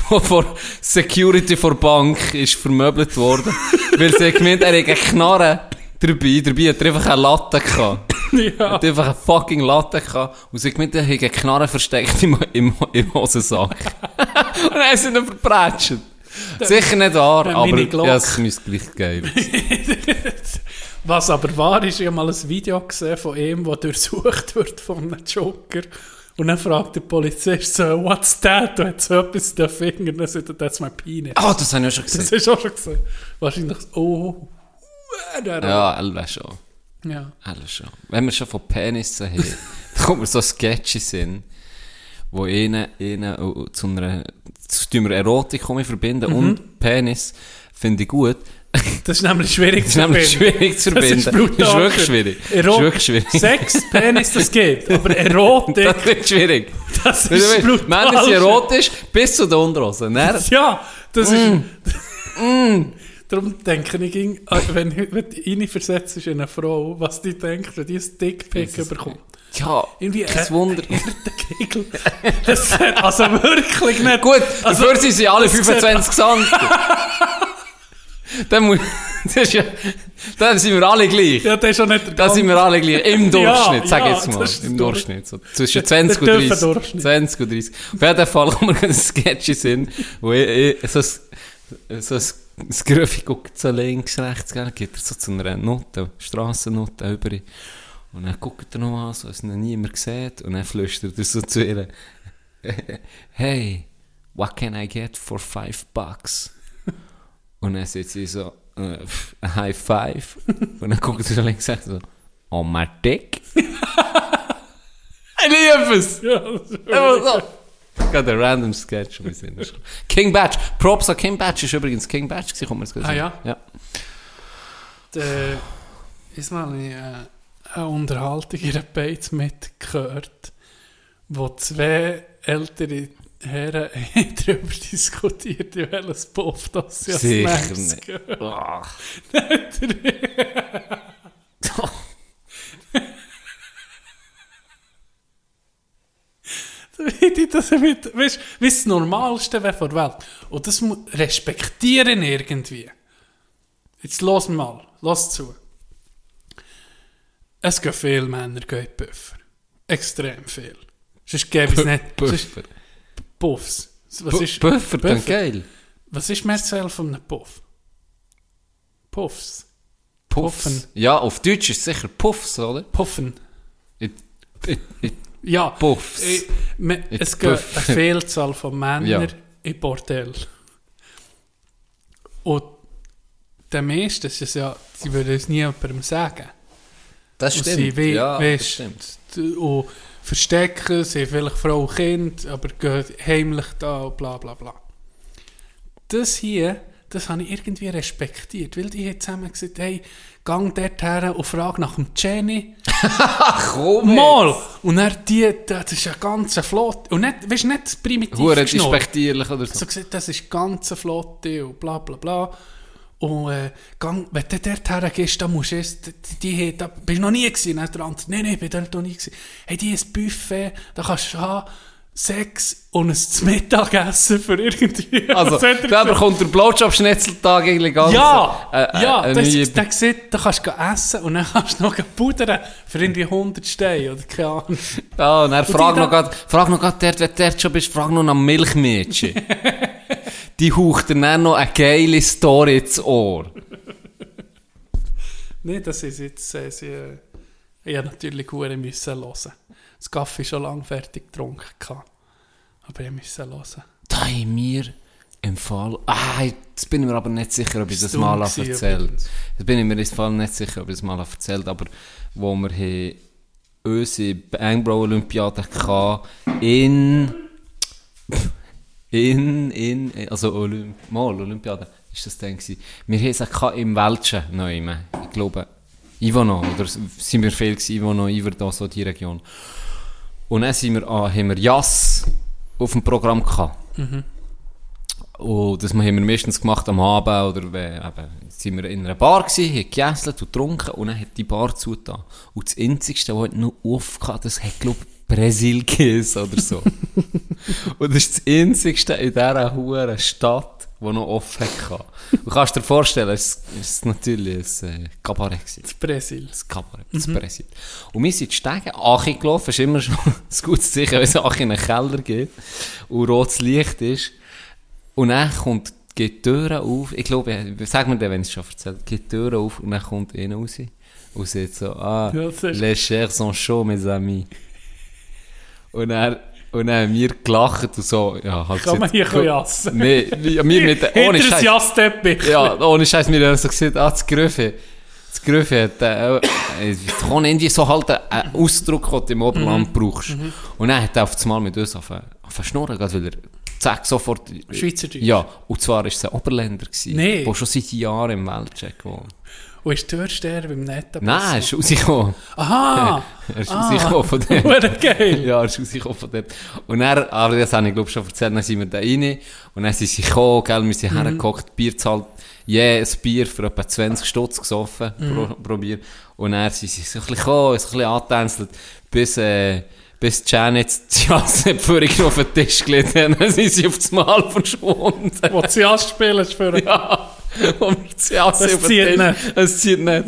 wo vor Security vor Bank ist vermöbelt worden, weil sie gemeint, er hat eine Knarre dabei, dabei hat er einfach eine Latte gehabt. Er Ja. hat einfach eine fucking Latte gehabt und sie gemeint, er hat eine Knarre versteckt im, im, im Hosensack. und haben sie ihn verprätscht. Sicher nicht wahr, aber ja, es müsste gleich geil. Was aber wahr ist, ich habe mal ein Video gesehen von ihm, der durchsucht wird von einem Joker. Und dann fragt der Polizist so, what's that? Du hast so etwas in den Fingern. Dann sagt er, that's my penis. Ah, das habe ich auch schon Das gesehen. hast du auch schon gesehen. Wahrscheinlich, so, oh, der Ja, alle schon. ja. Alle schon. Wenn wir schon von Penissen haben, dann kommt mir so Sketches in, wo ihnen, ihnen äh, zu einer, zu wir Erotik kommen verbinden Mhm. und Penis finde ich gut. Das ist nämlich schwierig Das ist nämlich schwierig zu Das verbinden. ist brutal. Das ist wirklich schwierig. Das ist Ero wirklich schwierig. Sex, Penis, das geht. Aber Erotik, Das ist schwierig. das ist brutal. Männer sind erotisch bis zu den Unterhosen. Dann, Ja, das ist... Mm. Darum denke ich, äh, wenn, wenn du eine versetzt in eine Frau, was die denkt, wenn die ein Dickpick bekommt. Ja, Irgendwie äh, Wunder. Hirtenkegel. Das hat also wirklich nicht... Gut, also, dafür sind sie alle das sieht- 25 cm. dann, muss, das ja, dann sind wir alle gleich. Ja, das ist schon nicht der Da sind wir alle gleich. Im Durchschnitt, Ja, sag ja, jetzt mal. das Im Durchschnitt. So zwischen Der- 20 und der tiefe 30. Durchschnitt. 20 und 30. Auf jeden Fall kommen wir ein Sketch sind, wo ich, ich so ein, so ein, das Gröffi guckt so links, rechts, gell, geht er so zu einer Note, Strassennote über. Und dann guckt er noch an, so, als ihn niemand sieht. Und dann flüstert er so zu ihr, hey, what can I get for five bucks? Und dann sagt sie so, äh, a high five. Und dann guckt sie so links rechts so, on my dick. ich liebe es! Ja, das ist so. Gerade ein random Sketch. King Batch. Props an King Batch ist übrigens King Batch gewesen, kommt mir das Ah, ja? Ja. Der, ist mal eine, Unterhaltung in der Beiz mitgehört, wo zwei ältere Herren darüber diskutiert, in welches Puff das sie als Sicher nicht. gehört. Ach. Wie das mit, weißt, wie das Normalste wäre der Welt. Und das respektieren irgendwie. Jetzt los mal, los zu. Es gehen viele Männer gehen Puffer. Extrem viel. Sonst gäbe es nicht. Puffer. Puffs. Was ist, Puffer, Puffer. geil. Was ist die Mehrzahl von einem Puff? Puffs. Puffs. Puffen. Ja, auf Deutsch ist es sicher Puffs, oder? Puffen. Ja. Puffs. Me- Es gibt eine Vielzahl von Männern Ja. im Bordell. Und der meiste ist es ja, sie würden es nie jemandem sagen. Das Und sie wie, ja, das weisst, stimmt. Und verstecken, sie haben vielleicht Frau und Kind, aber gehen heimlich da und bla bla bla. Das hier, das habe ich irgendwie respektiert, weil die haben zusammen gesagt, hey, gang dort her und frag nach dem Jenny. Komm! Mal! Und dann die, das ist eine ganze Flotte. Und nicht, weißt du, nicht primitiv Hure geschnurrt. oder So so. gesagt, das ist eine ganze Flotte und bla bla bla. Und äh, gang, wenn du dort hergehst, dann musst du es, die, die, die, da bist du noch nie gewesen. Dann der andere, nein, nein, ich bin dort noch nie gewesen. Hey, die ist ein Buffet, da kannst du haben, Sex und ein Mittagessen für irgendwie. Also, da bekommt der Blowjob-Schnitzeltag eigentlich ganz... Ja, äh, äh, ja, eine das, neue- der sieht, da kannst du essen und dann kannst du noch pudern für irgendwie 100 Steine oder keine Ahnung. Ja, und er Und fragt die noch grad, frag noch grad dort, wenn du dort schon bist, frag noch nach Milchmädchen. Die haucht dann noch eine geile Story ins Ohr. Nein, das ist jetzt, äh, sie, äh, ich habe natürlich müssen hören. Das Kaffee schon lange fertig getrunken gehabt. Aber ich musste hören. Da haben wir im Fall, ah, jetzt bin ich mir aber nicht sicher, ob ich das mal erzählt. Jetzt bin ich mir im Fall nicht sicher, ob ich das mal erzählt aber wo wir haben unsere Bangbro Olympiade hatten in in, in, also Olymp mal Olympiade, ist das dann gewesen. Wir haben es im Welschen neu, ich glaube, Ivano, oder sind wir viel gewesen, Ivano, Iver, da so die Region. Und dann sind wir, ah, haben wir Jass auf dem Programm gehabt. Und das haben wir meistens gemacht am Abend oder wenn, eben, sind wir in einer Bar gewesen, haben gegessen und getrunken und dann hat die Bar zugetan. Und das Einzigste, was noch aufgehört das hat, glaube ich, Brasil geheißen oder so. und das ist das Einzigste in dieser hohen Stadt, die noch offen hatte. Du kannst dir vorstellen, es ist natürlich ein äh, Kabarett gewesen. Das Brasil. Das Kabarett, das Brasil. Und wir sind die Stege Achi gelaufen, ist immer schon ein gutes Zeichen, wenn es Achi in einen Keller geht und rotes Licht ist. Und dann kommt, geht die Tür auf, ich glaube, sag mir dann, wenn ich es schon erzählt, geht die Tür auf und dann kommt einer raus und sagt so, ah, Ja, les chairs sont chauds, mes amis. Und dann, und dann haben wir gelacht und so, ja, halt Kann man hier jassen? Nee, wir mit, ohne Hinter das Scheiß. Ja, ohne Scheiß, wir haben so gesagt, ah, das Gröfe. Das Gröfe hat, äh, äh, kann irgendwie so halt einen Ausdruck, den du im Oberland brauchst. Und dann hat er auf das Mal mit uns auf auf schnurren, weil er, zack, sofort. Schweizerdeutsch? Ja, und zwar war es ein Oberländer, Nee. der schon seit Jahren im Weltcheck wohnt. Und ist die Türsteher beim Netten? Nein, er ist rausgekommen. Aha! Er ist rausgekommen von dem. Geil! Ja, er ist rausgekommen von dort. Und dann, aber das habe ich glaube schon erzählt, dann sind wir da rein und dann sind sie gekommen, gell, wir sind hergeguckt, Bier zahlt, je yeah, ein Bier für etwa 20 Stutz gesoffen pro, pro Bier. Und dann sind sie so ein bisschen gekommen, so ein bisschen angetänzelt, bis, äh, bis Janet die Jassenführung auf den Tisch gelegt hat, dann sind sie auf das Mal verschwunden. Wo sie anspielen, ist für Ja, wo wir Es auf den zieht nicht. Es zieht nicht.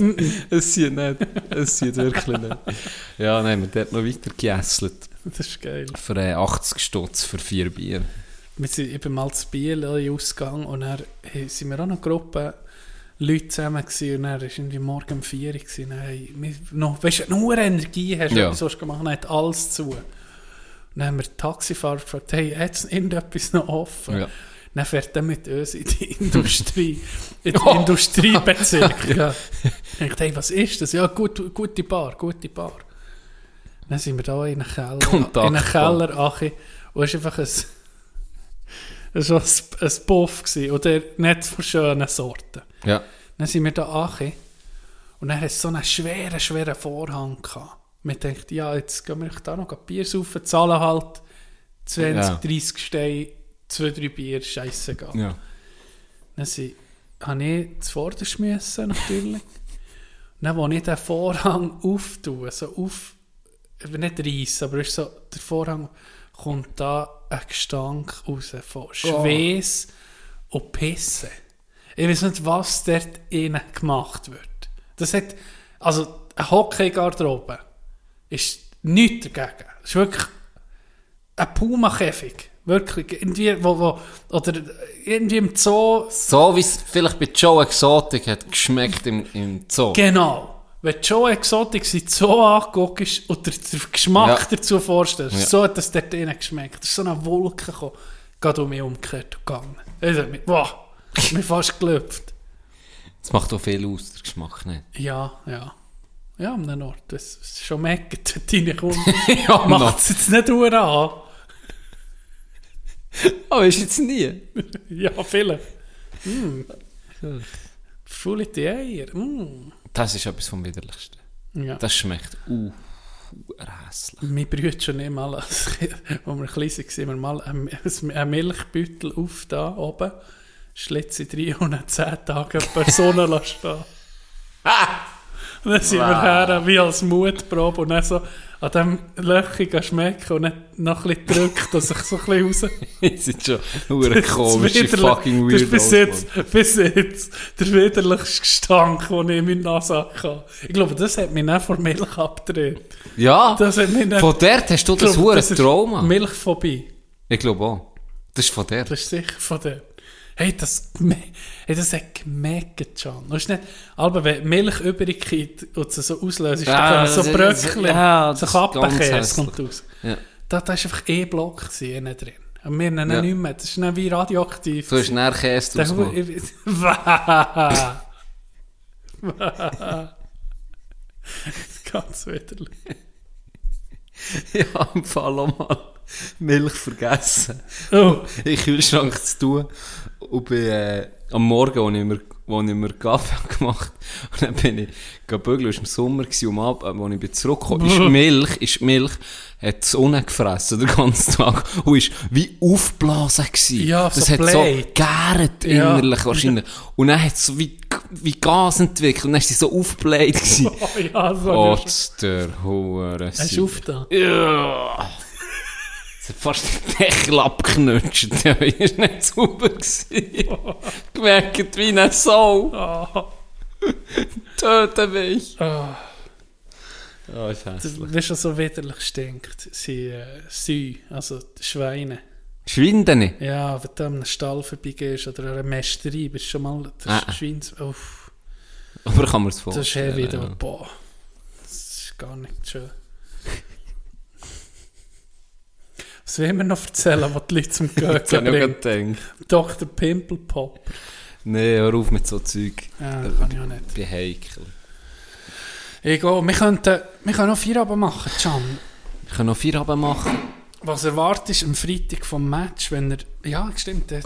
Es zieht nicht. Es zieht wirklich nicht. Ja, nein, wir haben dort noch weiter geässelt. Das ist geil. Für äh, 80 Stutz für vier Bier. Wir sind eben mal zu Biel in Ausgang und dann hey, sind wir auch noch Gruppe Leute zusammen gewesen, und dann war irgendwie morgen um 4 Uhr gewesen, haben wir noch, weißt du, nur Energie hast, Ja. ja. etwas du dann hat alles zu. Und dann haben wir den Taxifahrer gefragt, hey, hat es irgendetwas noch offen? Ja. Dann fährt er mit uns in die Industrie, in den Oh. Industriebezirk. ja. Ich dachte, hey, was ist das? Ja, gut, gute Bar, gute Bar. Dann sind wir da in einen Keller, Kontaktbar. in einen Keller, Achi, und es ist einfach ein, es war ein, ein Puff gewesen, oder nicht von schönen Sorten. Ja. Dann sind wir da Achi, und dann hat so einen schweren, schweren Vorhang gehabt. Wir dachten, ja, jetzt gehen wir da noch ein Bier saufen, zahlen halt 20, Ja. 30 Steine, 2, 3 Bier, scheissegal. Ja. Dann sie, habe ich zuvorderst müssen, natürlich. Dann, als ich den Vorhang auftue, so auf, nicht reissen, aber ist so, der Vorhang kommt da ein Gestank raus von Schweiß und Pisse. Ich weiß nicht, was dort innen gemacht wird. Das hat, also, eine Hockey-Garderobe ist nichts dagegen. Es ist wirklich ein Puma-Käfig. Wirklich, irgendwie, wo, wo, oder irgendwie im Zoo So wie es vielleicht bei Joe Exotic hat geschmeckt im, im Zoo. Genau. Wenn Joe Exotic sich so anguckst und dir den Geschmack Ja. dazu vorstellst, Ja. so hat das dort drinnen geschmeckt. Das ist so eine Wolke gekommen. Geht um mich umgekehrt und gegangen. Mich, wow, mich fast gelüpft. Das macht auch viel aus, der Geschmack nicht. Ja, ja. Ja, am einem Ort. Das ist schon meckert, du reinkommst. Ja, Macht es jetzt nicht nur an. Aber ist jetzt nie. Ja, vielleicht. Mm. Fruity Eier. Mm. Das ist etwas vom Widerlichsten. Ja. Das schmeckt uh, hässlich. Mein Brüder schon nicht mal, als wir klein waren, wir mal einen Milchbeutel auf da oben, Schlitze rein und nach 10 Tagen Personen lassen. Und dann sind wir her, wie als Mutprobe und dann so an diesem Löchchen schmecken und dann noch ein bisschen drückt, dass ich so ein bisschen raus... Die sind schon nur komische fucking Das ist bis Weirdos. jetzt, bis jetzt der widerlichste Gestank, den ich in meiner Nase hatte. Ich glaube, das hat mich nicht von Milch abgedreht. Ja, Das hat mich nicht... von dort hast du das glaube, das Trauma. Milchphobie. Ich glaube auch. Das ist von der. Das ist sicher von der. Hey, das, hey, das hat gemerkt schon. Du hast nicht, aber wenn Milch übrig geht und sie so auslöst, Ja, dann kommen so Bröckchen, ja, so Kappenkäse kommt raus. Ja. Da, da ist einfach eh Block gewesen, innen drin. Und wir nennen Ja. nicht mehr. Das ist dann wie radioaktiv. Du hast näher Käse draus gemacht. Ganz widerlich. Ja, im Fall auch mal Milch vergessen. Oh, den Kühlschrank zu tun. Und bin, äh, am Morgen, als ich mir, wo ich mir Kaffee habe gemacht und dann bin ich gebügelt, es war im Sommer, gewesen, um ab, äh, als ich bin zurückgekommen ist Milch, ist Milch, hat die Sonne gefressen den ganzen Tag und ist wie aufgeblasen gewesen. Ja, so das hat so bläht. gegärt Ja. innerlich wahrscheinlich. Und dann hat es so wie, wie Gas entwickelt und dann ist sie so aufgebläht gewesen. oh ja, so. Oh, der Hure. Hast du auf da? Ja. Hat fast den Deckel abgeknutscht. Ja, ist nicht sauber gewesen. Gemerkt wie eine Sau. Oh. Töten mich. Oh. Oh, ist hässlich. Weißt du, was so widerlich stinkt? Sie äh, Säu, also Schweine. Schwinde nicht. Ja, wenn du an einem Stall vorbeigehst oder an einer Mästerei, bist du schon mal Ah. das Schweins... Uff, Aber kann man es das vorstellen. ist heavy da. ja. Boah, das ist gar nicht schön. Was will wir noch erzählen, was die Leute zum Das ich auch bringt? gedacht. Dr. Pimple Pop. Nee, hör auf mit so Zeug. Ja, kann ich auch nicht. Ich heikel. Egal, wir könnten, wir können noch Feierabend machen, Can. Ich kann noch vier Abend machen. Was erwartest du am Freitag vom Match, wenn er... Ja, stimmt, das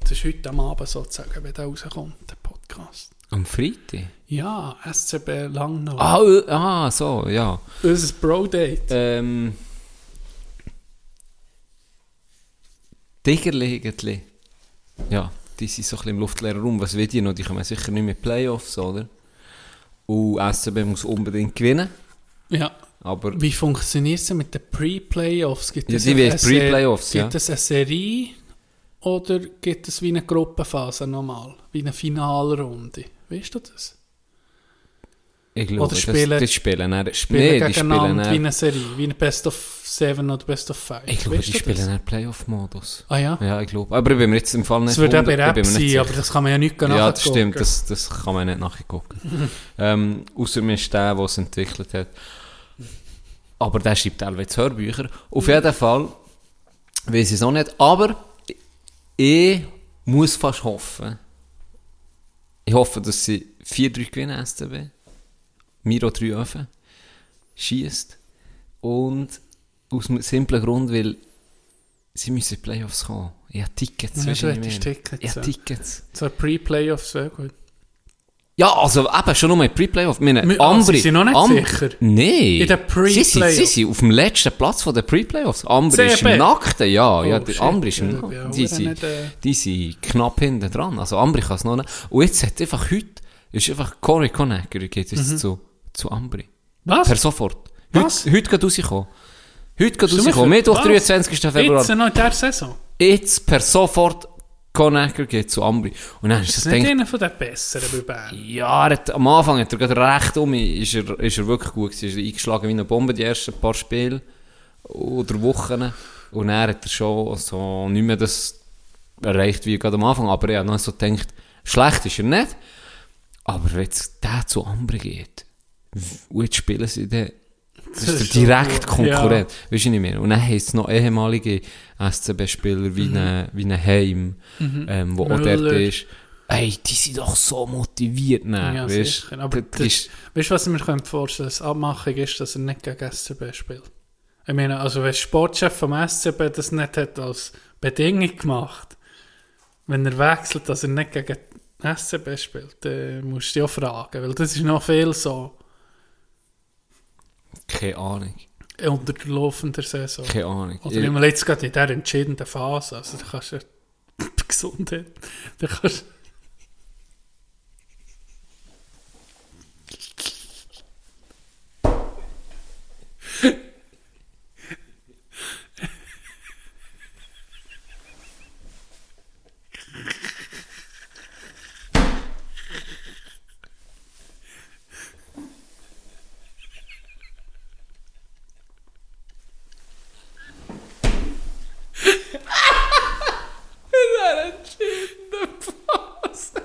das ist heute am Abend sozusagen, wenn der rauskommt, der Podcast. Am Freitag? Ja, SCB Langnau. Ah, äh, ah so, ja. Unser Bro-Date. Ähm. Tigerli irgendwie. Ja, die sind so ein bisschen im luftleeren Raum. Was will die noch? Die kommen sicher nicht mit Playoffs, oder? Und SCB muss unbedingt gewinnen. Ja. Aber Wie funktioniert es mit den Pre-Playoffs? Gibt Ja, es die eine- wie eine Pre-Playoffs, ja. Gibt es eine Serie oder gibt es wie eine Gruppenphase nochmal? Wie eine Finalrunde? Weißt du das? Ich glaube, Oder das, spielen- das spielen dann, Spielen nee, die spielen gegeneinander wie dann, eine Serie? Wie eine Best of Seven oder Best of Five? ich glaube, Weißt die du spielen das? dann Playoff-Modus. Ah ja? Ja, ich glaube. Aber ich bin mir jetzt im Fall nicht Das wird eben Rap sein, aber das kann man ja nicht Ja, das stimmt, das, das kann man nicht nachgucken. ähm, außer mir ist der, der es entwickelt hat. Aber der schreibt teilweise Hörbücher. Auf jeden Fall weiß ich es auch nicht. Aber ich muss fast hoffen. Ich hoffe, dass sie 4-3 gewinnen, SCB. Miro 3 Öfen. Schießt. Und aus einem simplen Grund, weil sie müssen in die Playoffs kommen. Ich habe Tickets. Ja, du hättest? Tickets, Ich habe ja. Tickets. So Pre-Playoffs, sehr gut. Ja, also eben, schon nur in Pre-Playoff. Meine, ah, Ambri, sie sind noch nicht sicher? Nein. In den Sie sind, Pre-Playoffs? sie sind auf dem letzten Platz von den Pre-Playoffs. Ambri ist im Nackten, ja. ja Oh, der shit. Ambri ist Ja, im Nackten. auch Die, sind, nicht, äh, die sind knapp hinten dran. Also Ambri kann es noch nicht. Und jetzt hat einfach heute, ist einfach Corey Conacher geht jetzt Mhm. zu, zu Ambri. Was? Per sofort. Heute, Was? heute geht rausgekommen. Heute geht rausgekommen. Mittwoch, was? 23. Februar. Jetzt noch in dieser Saison? Jetzt per sofort Conacher geht zu Ambri. Und dann ist Das nicht einer von den Besseren bei Bern. ja, hat, am Anfang hat er gerade recht um, ist er, ist er wirklich gut gewesen. Ist er eingeschlagen wie eine Bombe die ersten paar Spiele oder Wochen. Und er hat er schon so nicht mehr das erreicht wie gerade am Anfang. Aber er hat noch so gedacht, schlecht ist er nicht. Aber wenn jetzt der zu Ambri geht, und jetzt spielen sie den, das ist der ist schon direkte. Konkurrent. Weißt du nicht mehr? Und dann heisst es noch ehemalige SCB-Spieler wie Mhm. ein wie ein Heim, ähm, wo auch Müller. dort ist. Ey, die sind doch so motiviert, ne? Ja, weißt. Aber das das, ist, weißt du, was ich mir könnte vorstellen Das Abmachung ist, dass er nicht gegen SCB spielt. Ich meine, also wenn der Sportchef vom SCB das nicht hat als Bedingung gemacht, wenn er wechselt, dass er nicht gegen SCB spielt, dann musst du dich auch fragen, weil das ist noch viel so keine Ahnung. unter der laufenden Saison. Keine Ahnung. Oder immer jetzt gerade in dieser entscheidenden Phase. Also da kannst du ja Gesundheit. Da kannst in dieser entscheidenden Phase.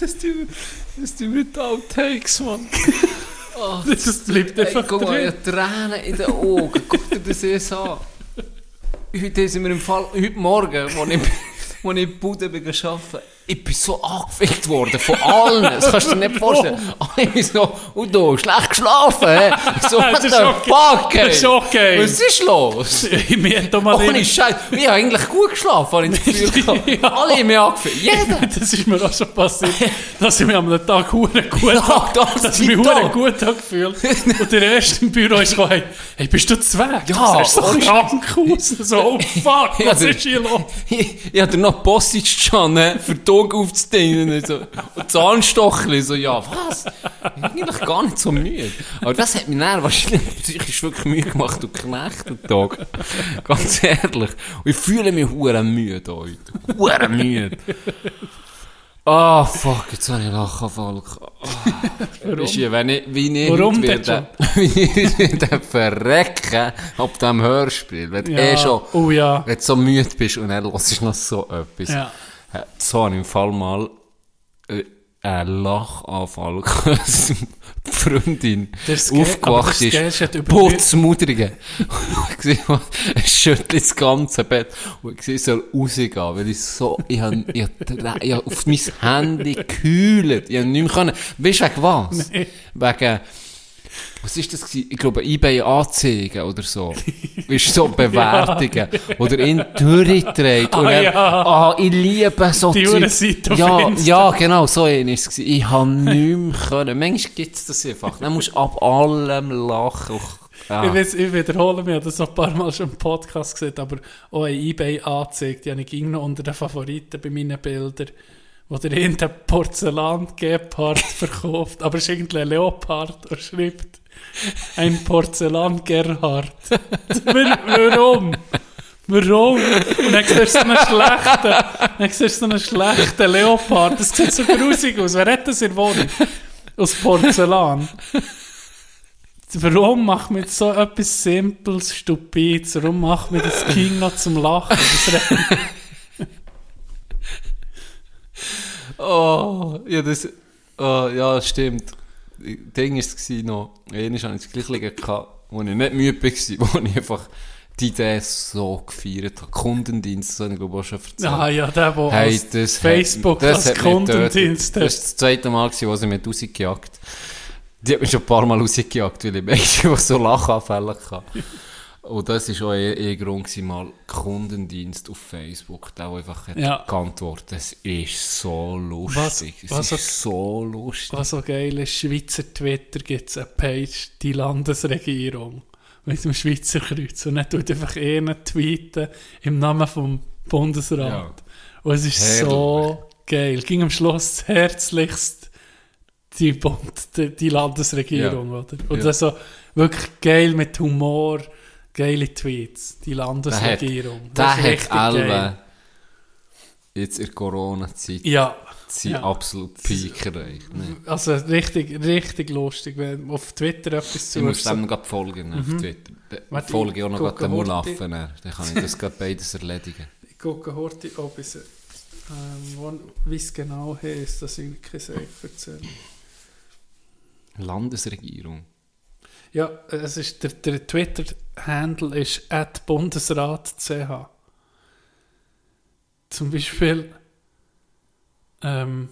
Das tun das tun wir die Outtakes, Mann. das, das bleibt einfach Ey, guck mal, ich drin. habe Tränen in den Augen. Guck dir das jetzt an. Heute sind wir im Fall, heute Morgen, als ich, als ich in der Bude bin arbeiten, ich bin so angefickt worden von allen. Das kannst du dir nicht vorstellen. Sind so, und du, schlecht geschlafen, hä? Ich so, what Das the ist okay. fuck, ey? Das ist okay. Was ist los? Mir hat doch mal Ohne Scheiß. Ich habe eigentlich gut geschlafen, habe ich das Gefühl gehabt. Ja. Alle haben mich angefickt. Jeder. das ist mir auch schon passiert, dass ich mich am Tag hure gut Ja, ganz dass ich mich tipptopp. hure gut habe gefühlt. Und der erste im Büro ist gekommen, hey, bist du zu weg? Ja, das ist so ohne krank aus. So, oh fuck, Ja, was ist hier los? ich, ich hatte noch schon, ne, für die Augen aufzudienen. So. Und Zahnstochli, so, ja, was? Ich bin eigentlich gar nicht so müde. Aber das hat mich dann wahrscheinlich psychisch wirklich müde gemacht, du Knechtentag. Ganz ehrlich. Und ich fühle mich hure müde heute. Hure müde. Ah, fuck, jetzt habe ich Lachanfall. Warum? Ist wenn ich, wie ich Warum heute werde, verrecken, ab dem Hörspiel. Wenn du Ja. eh schon, Oh ja. wenn du so müde bist und dann hörst du noch so etwas. Ja. Äh, So habe ich im Fall mal äh, einen Lachanfall. Die Freundin Das aufgewacht ist. sehe, es schüttelt das ganze Bett. Und ich sehe, soll rausgehen, weil ich so, ich habe, ich habe, ich habe auf mein Handy gekühlt. Ich habe nicht mehr können. Weißt du, wegen was? Nee. Wegen, was ist das gewesen? Ich glaube, eBay Anzeigen oder so. Du, so Bewertungen. Oder in durchgedreht. Ah, Und dann, ja. ah, ich liebe so Die auf ja, ja, genau, so ein ist es. Ich habe nicht mehr können. Manchmal gibt es das einfach. Dann musst du ab allem lachen. Ich, Ja. weiß, ich wiederhole mich, ich habe das noch ein paar Mal schon im Podcast gesehen, aber auch ein Ebay angezeigt, die habe ich ging noch unter den Favoriten bei meinen Bildern, wo der irgendein Porzellan-Gepard verkauft, aber es ist irgendwie ein Leopard und schreibt ein Porzellan-Gerhard. Warum? Warum? Und dann siehst du so einen schlechten, dann siehst du so einen schlechten Leopard. Das sieht so grusig aus. Wer hat das in Wohnung? Aus Porzellan. Warum macht man so etwas Simples, Stupides? Warum macht man das King noch zum Lachen? Das Oh, ja, das, oh, ja, stimmt. Das Ding war es noch, einmal hatte ich das Gleiche gehabt, wo ich nicht müde war, wo ich einfach die Idee so gefeiert habe. Kundendienst, das habe ich glaube ich auch schon erzählt. ah ja, der, der Hey, das Facebook hat, das als Kundendienst. Das war das zweite Mal, gewesen, wo sie mich rausgejagt Die hat mich schon ein paar Mal rausgejagt, weil ich manchmal so Lachanfälle hatte. Und das war auch ein, ein Grund, gewesen, mal Kundendienst auf Facebook, der einfach Ja. geantwortet Das ist so lustig. Was- es was ist so lustig. Was so geil ist, Schweizer Twitter gibt es eine Page, die Landesregierung, mit dem Schweizer Kreuz. Und dann tut einfach einen tweeten im Namen vom Bundesrat. Und es ist so geil. Ging am Schluss herzlichst die, Bund, die, die Landesregierung, Ja. oder? Und Ja. das so wirklich geil mit Humor, geile Tweets, die Der hat, Landesregierung. der Das ist hat richtig geil. Alba jetzt in der Corona-Zeit Ja, seinen ja. absolut Peak erreicht. Ne? also richtig, richtig lustig, wenn auf Twitter etwas zu Ich muss dem gerade folgen auf Twitter. Warte, folge ich auch noch ich gerade den ne? Dann kann ich das gerade beides erledigen. Ich gucke heute, ob es, ähm, wie es genau heisst, dass ich keine Sache erzähle. Landesregierung. Ja, es ist, der, der Twitter-Handle ist at bundesrat.ch. Zum Beispiel, ähm,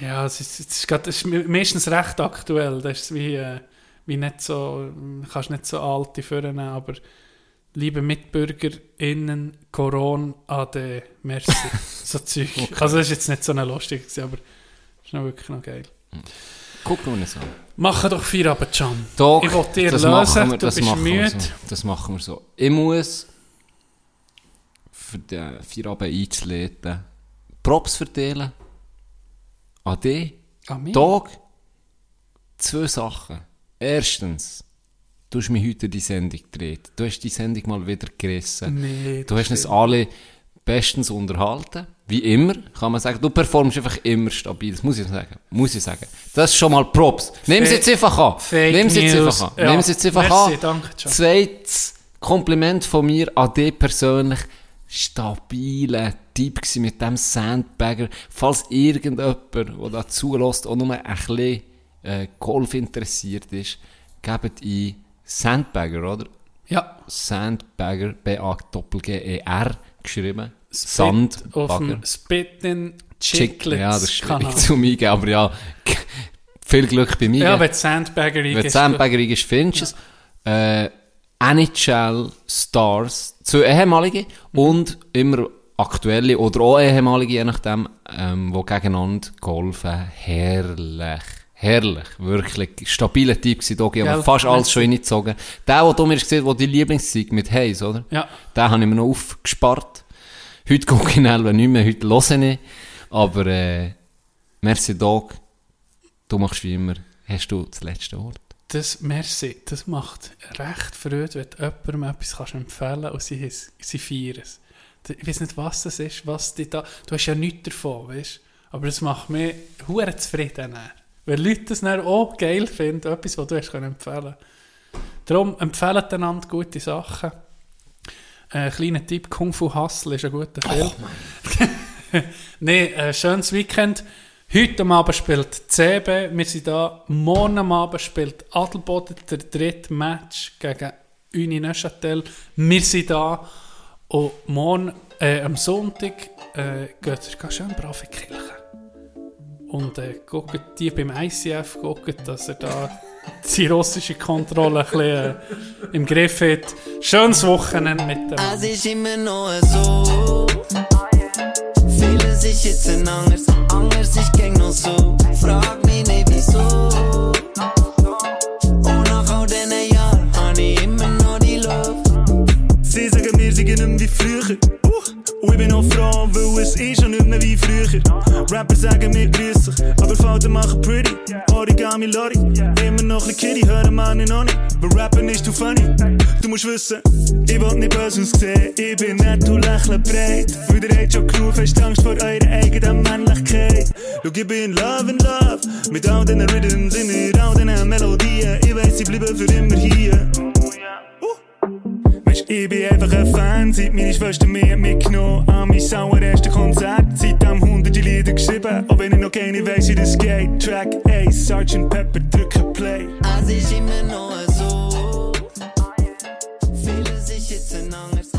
ja, es ist, es ist, grad, es ist meistens recht aktuell. Das ist wie, äh, wie nicht so, kannst nicht so alte führen, aber liebe MitbürgerInnen, Corona AD, merci. so Zeug. Also das ist jetzt nicht so eine lustige, aber das ist noch wirklich noch geil. Gucken wir uns an. Mach doch Feierabend, Can. Doch, ich will dir das lösen, machen wir, du das bist machen müde. Wir so. Das machen wir so. Ich muss für den Feierabend einzuleiten Props verteilen an dich. Ah, mir? Tag, zwei Sachen. Erstens, du hast mir heute die Sendung gedreht. Du hast die Sendung mal wieder gerissen. Nee, du hast uns alle bestens unterhalten. Wie immer, kann man sagen. Du performst einfach immer stabil. Das muss ich sagen. Muss ich sagen. Das ist schon mal Props. Nimm es jetzt einfach an. Fake Nimm es jetzt News. einfach an. Ja. Nimm es jetzt einfach Merci, an. danke, John. Zweites Kompliment von mir an dich persönlich. Stabiler Typ gsi mit dem Sandbagger. Falls irgendjemand, der da zulässt, auch nur ein bisschen äh, Golf interessiert ist, gebt ein Sandbagger, oder? Ja, Sandbagger, B-A-G-G-E-R geschrieben. Spit auf dem Spitten Chick, Chicklets ja, das ist schwierig zu eingeben, aber ja, viel Glück bei mir. Ja, wenn Sandbagger Wenn eingibst, Sandbagger eingibst, findest du es. Äh, NHL Stars, zwei ehemalige Mhm. und immer aktuelle oder auch ehemalige, je nachdem, ähm, die gegeneinander golfen. Herrlich. Herrlich. Wirklich. Stabiler Typ gewesen, Dogi, aber fast alles schon reingezogen. Der, den du mir gesehen hast, der die Lieblingssieg mit Hayes, oder? Ja. Den habe ich mir noch aufgespart. Heute gucke ich nicht mehr, heute höre ich nicht. Aber, äh, merci Dog. Du machst wie immer, hast du das letzte Wort. Das, merci, das macht recht Freude, wenn du jemandem etwas kannst empfehlen und sie, sie feiern es. Ich weiß nicht, was das ist, was die da... Du hast ja nichts davon, weißt du? Aber es macht mich hure zufrieden. Wenn Leute das dann auch geil finden, etwas, was du hast empfehlen Darum empfehlen einander gute Sachen. Ein kleiner Tipp, Kung Fu Hustle ist ein guter Film. Nein, ein schönes Weekend. Heute am Abend spielt CB, wir sind da. Morgen am Abend spielt Adelboden der dritte Match gegen Uni Neuchâtel. Wir sind da. Und morgen, äh, am Sonntag, äh, geht ihr schön brav in die Kirche. Und äh, guckt die beim ICF, guckt, dass er da die russische Kontrolle ein bisschen äh, im Griff hat. Schönes Wochenende mit dem. Es ist immer noch so. Vieles ist jetzt ein anders, anders ist gang noch so. Frag mich nicht wieso. Und nach all diesen Jahren habe ich immer noch die Luft. Sie sagen mir, sie gehen wie früher. Und ich bin auch froh, weil es ist schon nicht mehr wie früher. Rapper sagen mir grüß dich, aber Falten machen pretty. Origami Lori, immer noch ein Kitty, hören Mann noch nicht. Aber Rappen ist too funny. Du musst wissen, ich will nicht böse aussehen. Ich bin nett und lächle breit. Weil ihr habt schon genug fest Angst vor eurer eigenen Männlichkeit. Schau, ich bin in love in love. Mit all diesen Rhythms mir, all diesen Melodien. Ich weiss, sie bleiben für immer hier. Ich bin einfach ein Fan, seit meine Schwester mich mitgenommen an mein sauerersten Konzert. Seitdem hunderte Lieder geschrieben, auch wenn ich noch keine weiss, wie das geht. Track A, Sgt. Pepper, drücke Play. Es ist immer noch so. Vieles ist jetzt anders,